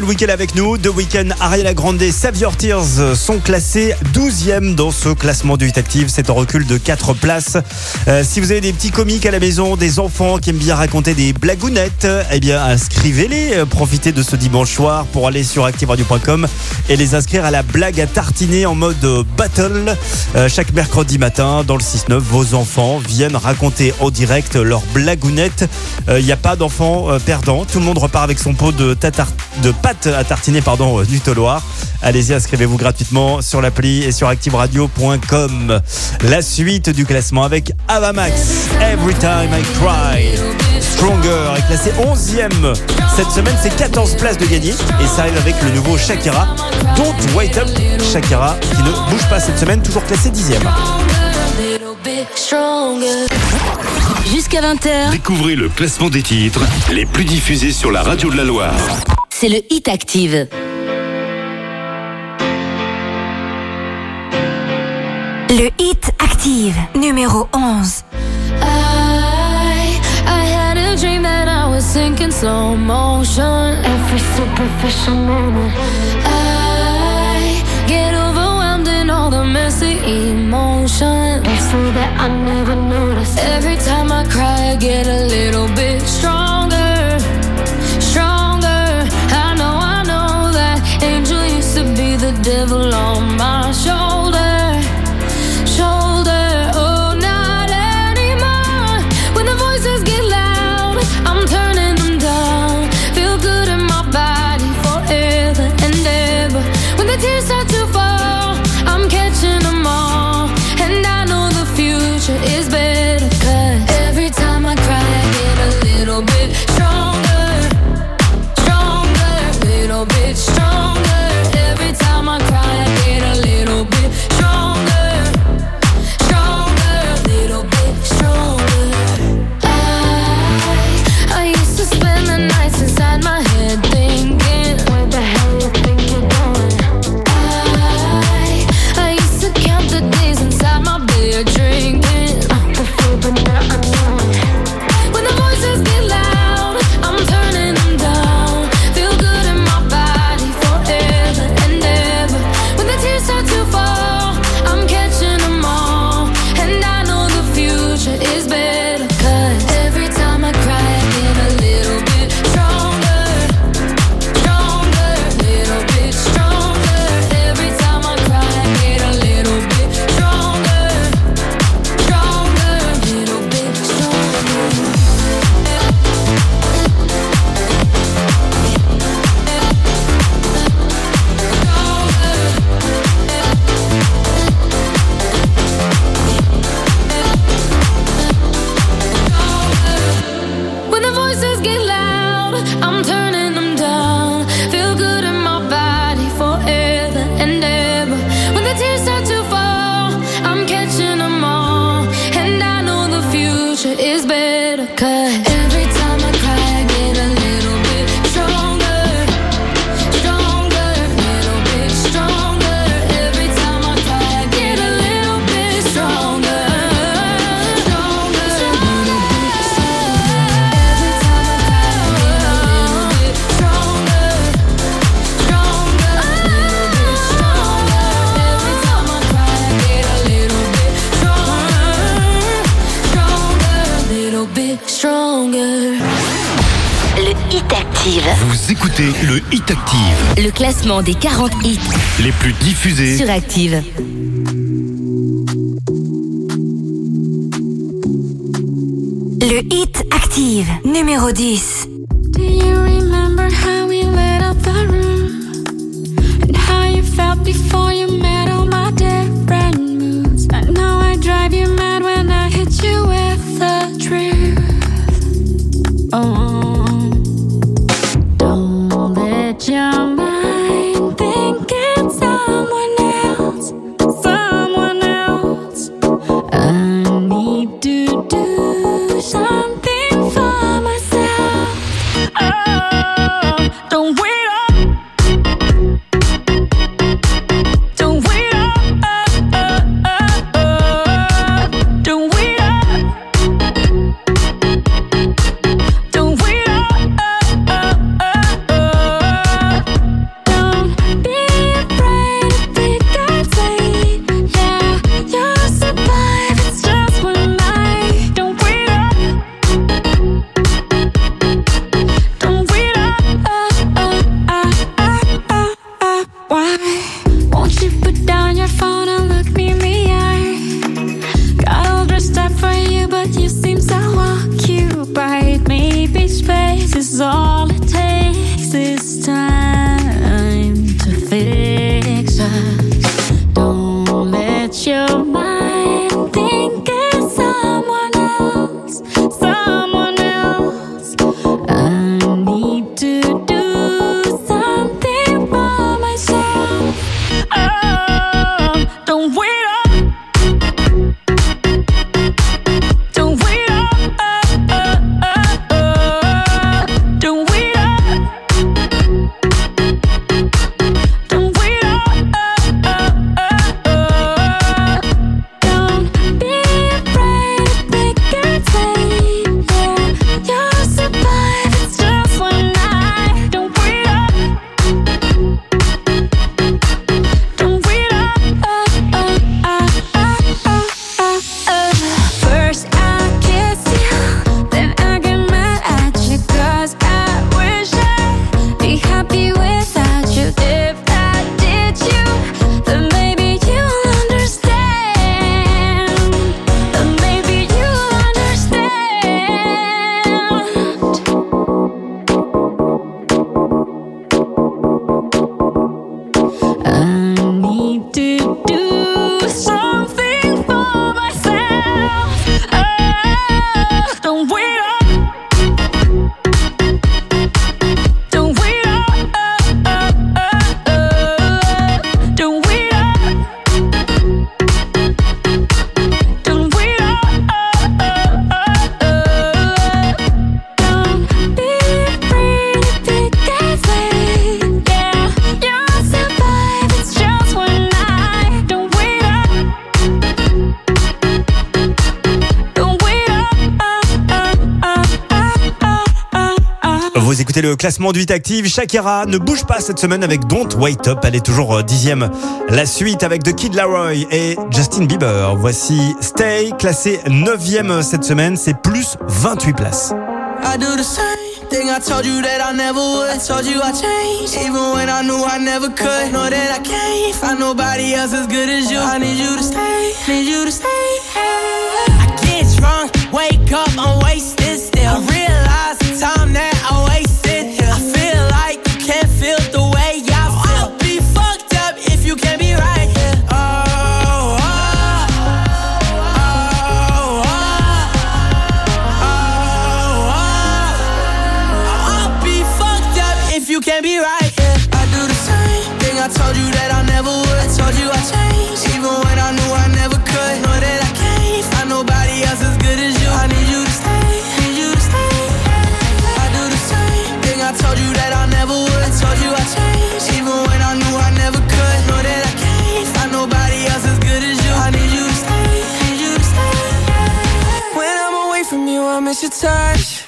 S30: Le
S1: week-end avec nous. The Weeknd, Ariana Grande, Save Your Tears sont classés 12e dans ce classement du Hit Active. C'est en recul de 4 places. Euh, si vous avez des petits comiques à la maison, des enfants qui aiment bien raconter des blagounettes, eh bien inscrivez-les. Euh, Profitez de ce dimanche soir pour aller sur activeradio.com et les inscrire à la blague à tartiner en mode euh, battle. Chaque mercredi matin, dans le 6-9, vos enfants viennent raconter en direct leurs blagounettes. Il n'y a pas d'enfants perdants. Tout le monde repart avec son pot de, tatar- de pâte à tartiner pardon, euh, du Toloir. Allez-y, inscrivez-vous gratuitement sur l'appli et sur activeradio.com. La suite du classement avec Avamax, Every Time I Cry. Stronger est classé 11e. Cette semaine, c'est 14 places de gagner. Et ça arrive avec le nouveau Shakira. Don't Wait Up. Shakira qui ne bouge pas cette semaine, toujours classé 10e.
S18: A little bit stronger.
S14: Jusqu'à 20h,
S4: Découvrez le classement des titres les plus diffusés sur la radio de la Loire.
S14: C'est le Hit Active.
S2: Le Hit Active, numéro 11.
S18: I, I had a dream that I was sinking slow motion. Every superficial moment. I get overwhelmed in all the messy emotions. So that I never noticed. Every time I cry, I get a little bit stronger. My. Shoulder.
S14: 40 hits
S4: les plus diffusés
S14: sur Active.
S23: Le hit Active, numéro 10.
S1: classement du 8 Active. Shakira ne bouge pas cette semaine avec Don't Wait Up. Elle est toujours euh, dixième. La suite avec The Kid Laroi et Justin Bieber. Voici Stay, classé neuvième euh, cette semaine. C'est plus 28 places.
S21: I do the same thing I told you that I never would. I told you I changed, even when I knew I never could. Know that I can't find nobody else as good as you. I need you to stay, need you to stay. I get drunk, wake up, I'm wasted still. I realize the time that I waste. touch.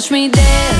S28: touch me
S18: there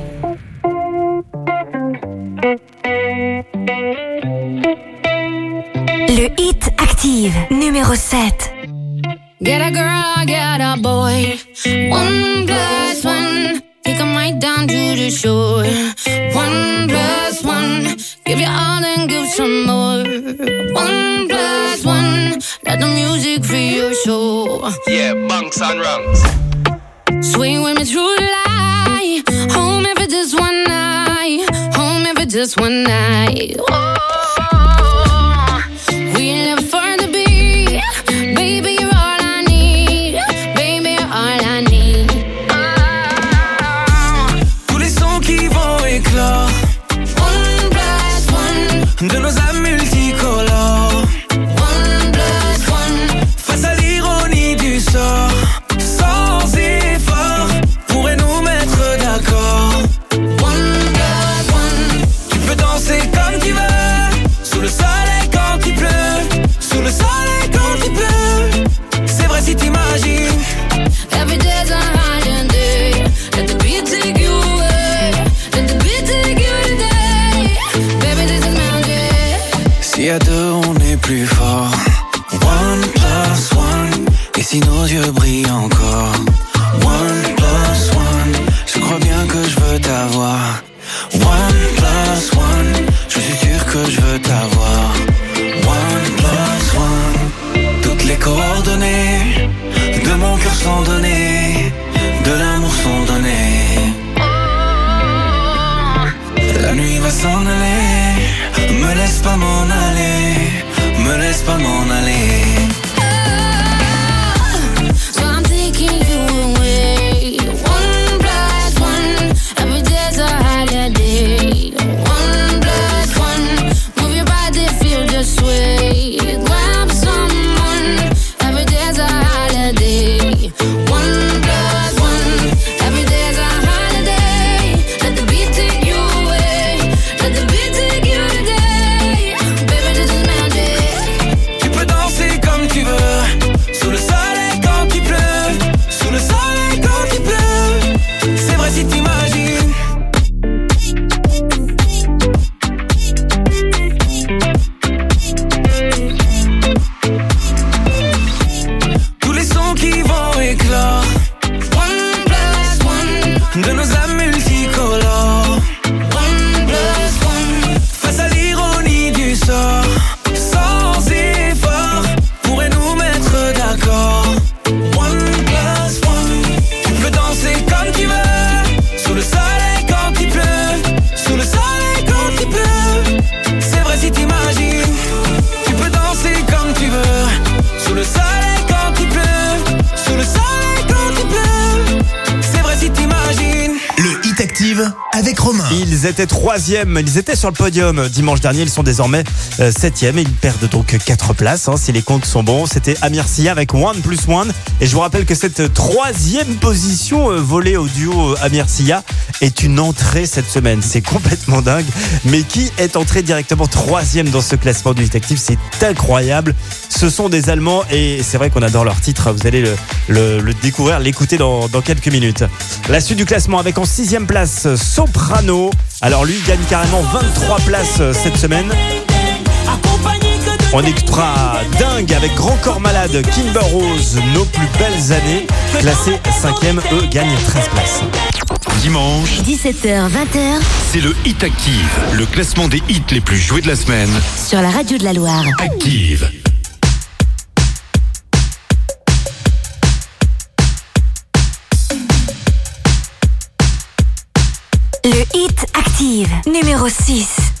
S1: troisième. Ils étaient sur le podium euh, dimanche dernier. Ils sont désormais euh, septième et ils perdent donc quatre places. Hein, si les comptes sont bons, c'était Amir Sia avec One plus One. Et je vous rappelle que cette troisième position euh, volée au duo Amir Sia est une entrée cette semaine. C'est complètement dingue. Mais qui est entré directement troisième dans ce classement du détective? C'est incroyable. Ce sont des Allemands et c'est vrai qu'on adore leur titre. Vous allez le, découvrir, l'écouter dans quelques minutes. La suite du classement avec en sixième place Soprano. Alors lui gagne carrément 23 places euh, cette semaine. On extra dingue avec Grand Corps Malade, Kimber Rose, Nos plus belles années, classé 5ème, eux gagnent 13 places.
S15: Dimanche,
S18: 17h-20h,
S15: c'est le Hit Active, le classement des hits les plus joués de la semaine.
S18: Sur la radio de la Loire.
S15: Active.
S18: Active, numéro 6.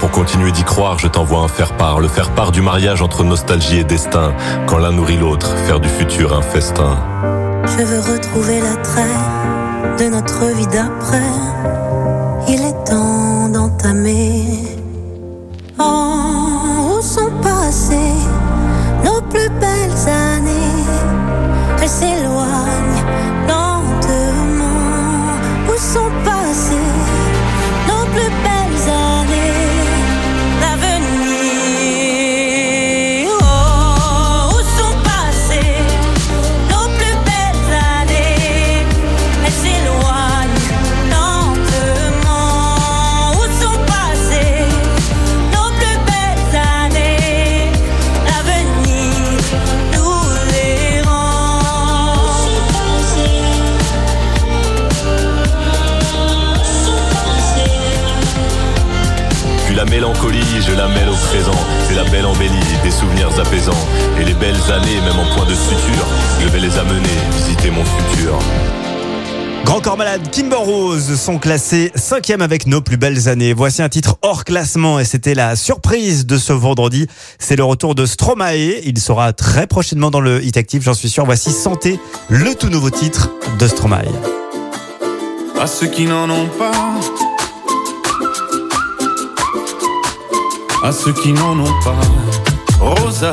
S31: Pour continuer d'y croire, je t'envoie un faire-part. Le faire-part du mariage entre nostalgie et destin. Quand l'un nourrit l'autre, faire du futur un festin.
S32: Je veux retrouver l'attrait
S31: Et les belles années, même en point de suture, je vais les amener visiter mon futur.
S1: Grand Corps Malade, Kimber Rose sont classés cinquième avec nos plus belles années. Voici un titre hors classement et c'était la surprise de ce vendredi. C'est le retour de Stromae. Il sera très prochainement dans le Hit Active, j'en suis sûr. Voici Santé, le tout nouveau titre de Stromae.
S13: à ceux qui n'en ont pas. À ceux qui n'en ont pas. Rosa,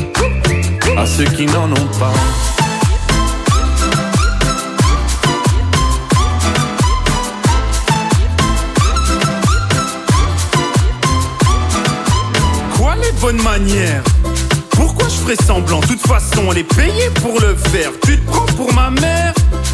S13: À ceux qui n'en ont pas.
S33: Quoi les bonnes manières? Pourquoi je ferais semblant? De toute façon, elle est payée pour le faire. Tu te prends pour ma mère?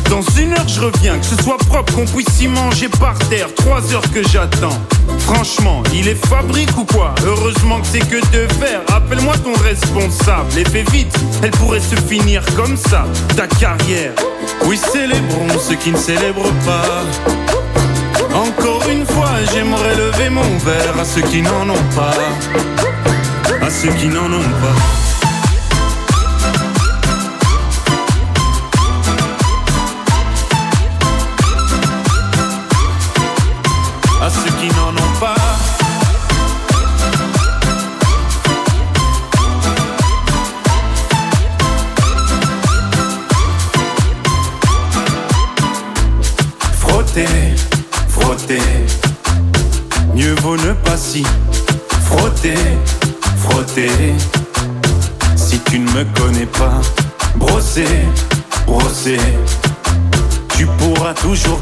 S33: Dans une heure, je reviens. Que ce soit propre, qu'on puisse y manger par terre. Trois heures que j'attends.
S13: Franchement, il est fabrique ou quoi Heureusement que c'est que de verre. Appelle-moi ton responsable et fais vite. Elle pourrait se finir comme ça, ta carrière. Oui, célébrons ceux qui ne célèbrent pas. Encore une fois, j'aimerais lever mon verre à ceux qui n'en ont pas. À ceux qui n'en ont pas.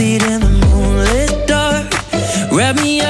S21: seat in the moonlit dark. Wrap me up.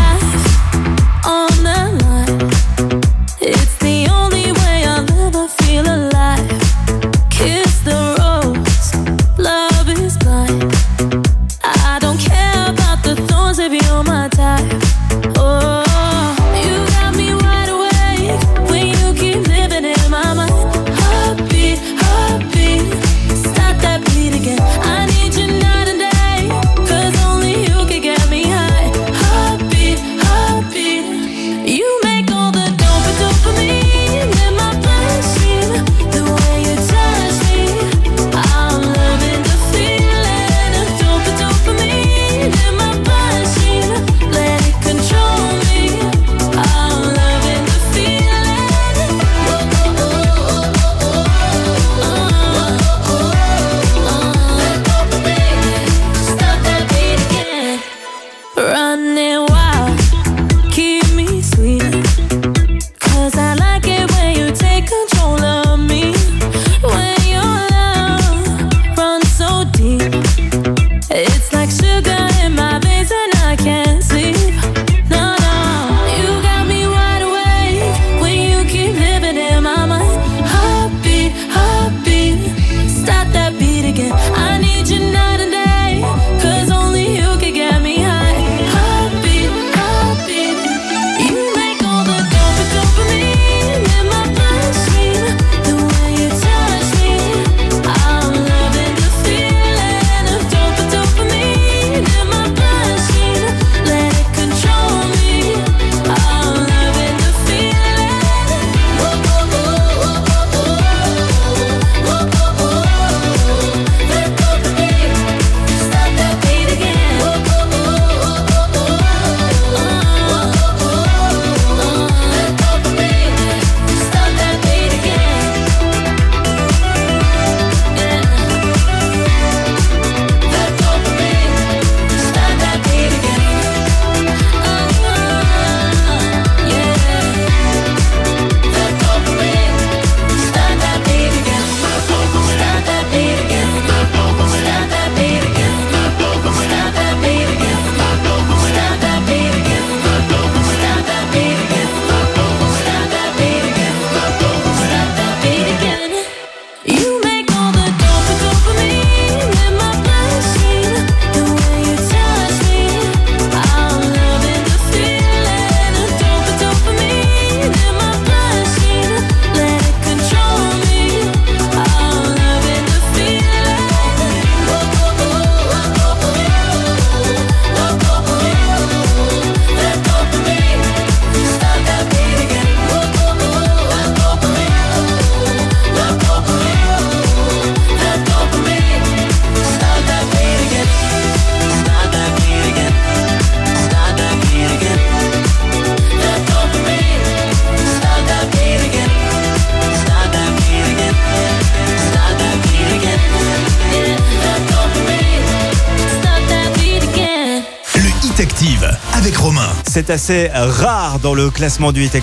S1: c'est assez rare dans le classement du Hit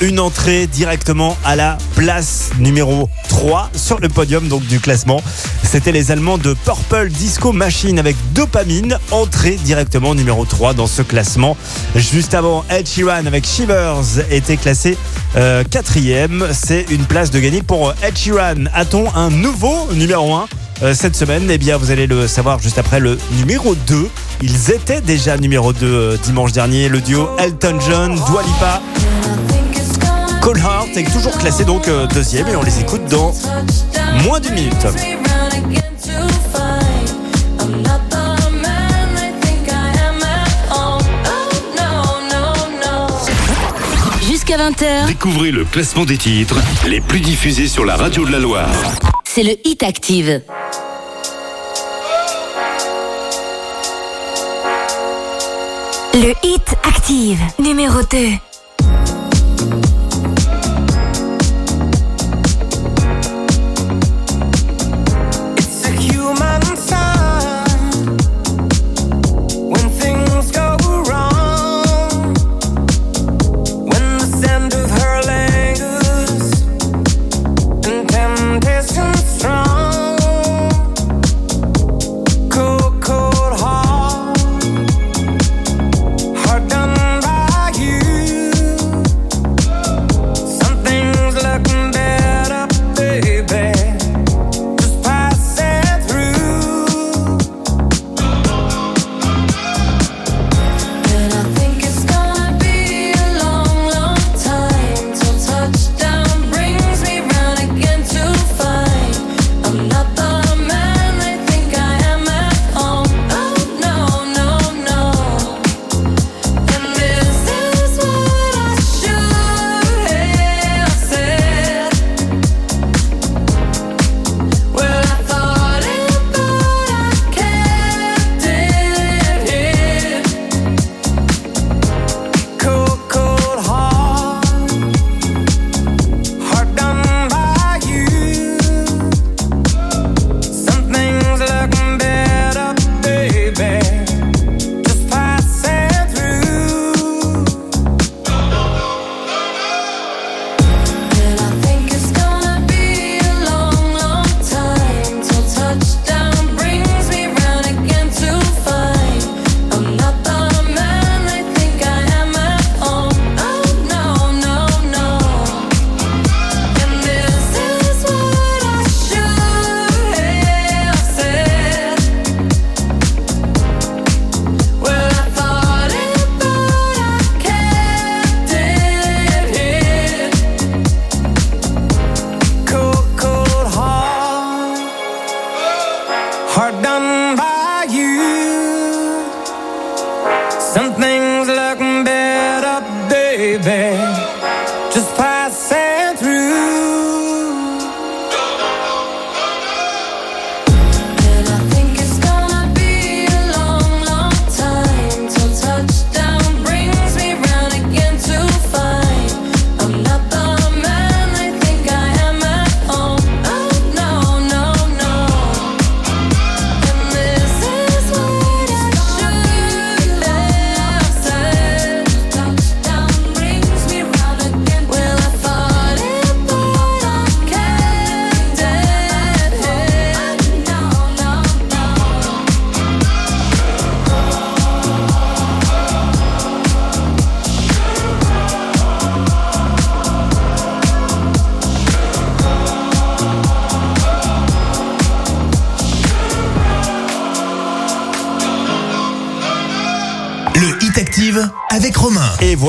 S1: Une entrée directement à la place numéro 3 sur le podium donc du classement. C'était les Allemands de Purple Disco Machine avec Dopamine, entrée directement numéro 3 dans ce classement. Juste avant, Ed Sheeran avec Shivers était classé euh, quatrième. C'est une place de gagner pour euh, Ed Sheeran. A-t-on un nouveau numéro 1 euh, cette semaine? Eh bien, vous allez le savoir juste après le numéro 2. Ils étaient déjà numéro 2 euh, dimanche dernier, le duo Elton John, Dwalipa. Cold Heart est toujours classé donc euh, deuxième et on les écoute dans moins d'une minute.
S18: Jusqu'à 20h.
S4: Découvrez le classement des titres les plus diffusés sur la radio de la Loire.
S18: C'est le Hit Active. Le hit active, numéro 2.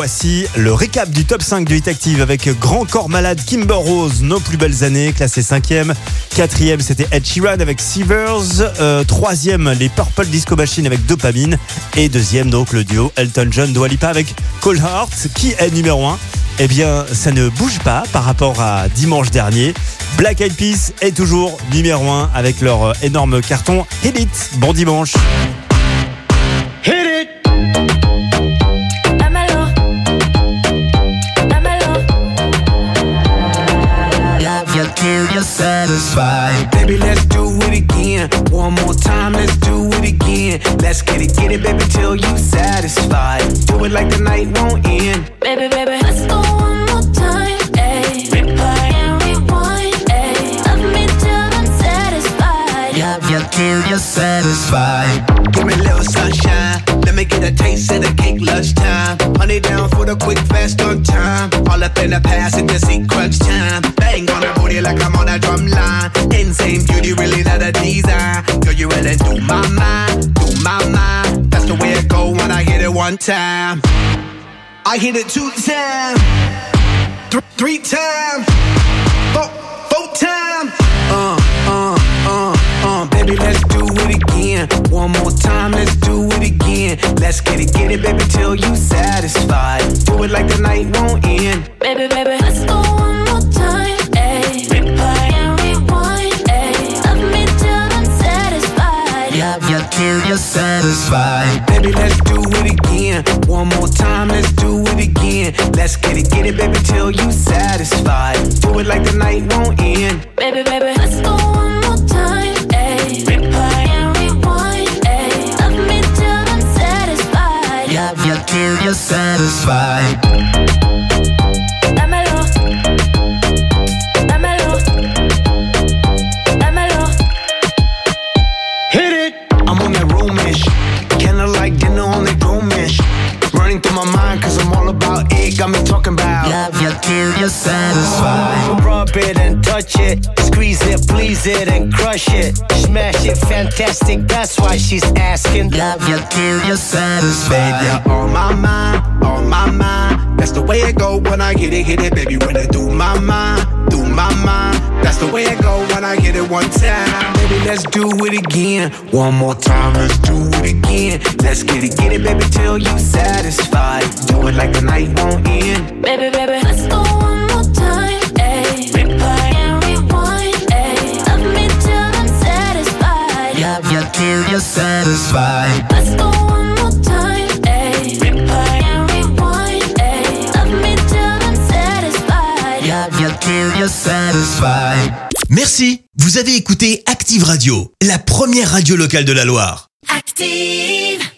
S1: Voici le récap du top 5 du Hit Active avec Grand Corps Malade, Kimber Rose, Nos plus belles années, classé 5e. 4e, c'était Ed Sheeran avec Seavers. Euh, troisième, les Purple Disco Machine avec Dopamine. Et deuxième, donc le duo Elton John Dua Lipa avec Cold Heart, qui est numéro 1. Eh bien, ça ne bouge pas par rapport à dimanche dernier. Black Eyed Peas est toujours numéro 1 avec leur euh, énorme carton Hit It. Bon dimanche.
S34: Satisfied. Baby, let's do it again. One more time, let's do it again. Let's get it, get it, baby, till you satisfied. Do it like the night won't end.
S18: Baby, baby, let's go one more time. Replay and rewind. Love me till I'm satisfied.
S34: Love you till you're satisfied. Give me a little sunshine. Let me get a taste of the cake lunchtime. Honey down for the quick, fast on time. All up in the past just see crunch time. Bang on the booty like I'm on a drum line. Insane beauty, really not a design. Girl, you really do my mind, do my mind. That's the way it go when I hit it one time. I hit it two times, th- three times, four, four times. Uh, uh, uh, uh, baby, let's do it again. One more time, let's do it again. Let's get it, get it, baby, till you satisfied. Do it like the night won't end.
S18: Baby, baby, let's go one
S34: you're satisfied. Baby, let's do it again. One more time, let's do it again. Let's get it, get it, baby, till you satisfied. Do it like the night won't end.
S18: Baby, baby, let's go one more time. Ayy. And rewind. Ayy. Love me till I'm satisfied.
S34: Love you till you're satisfied. Satisfied.
S35: Rub it and touch it. Squeeze it, please it, and crush it. Smash it, fantastic. That's why she's asking.
S34: Love you till you're satisfied. Baby, you're on my mind, on my mind. That's the way it go when I get it, hit it, baby. When it do my mind, do my mind. That's the way it go when I get it one time. Baby, let's do it again. One more time, let's do it again. Let's get it, get it, baby, till you satisfied. Do it like the night won't end.
S18: Baby, baby, let's go one
S34: Love you till you're satisfied.
S18: Let's go one more time. Ayy. Replay and rewind. Ayy? Love me till I'm satisfied.
S34: Love you till you're satisfied.
S8: Merci. Vous avez écouté Active Radio, la première radio locale de la Loire.
S36: Active.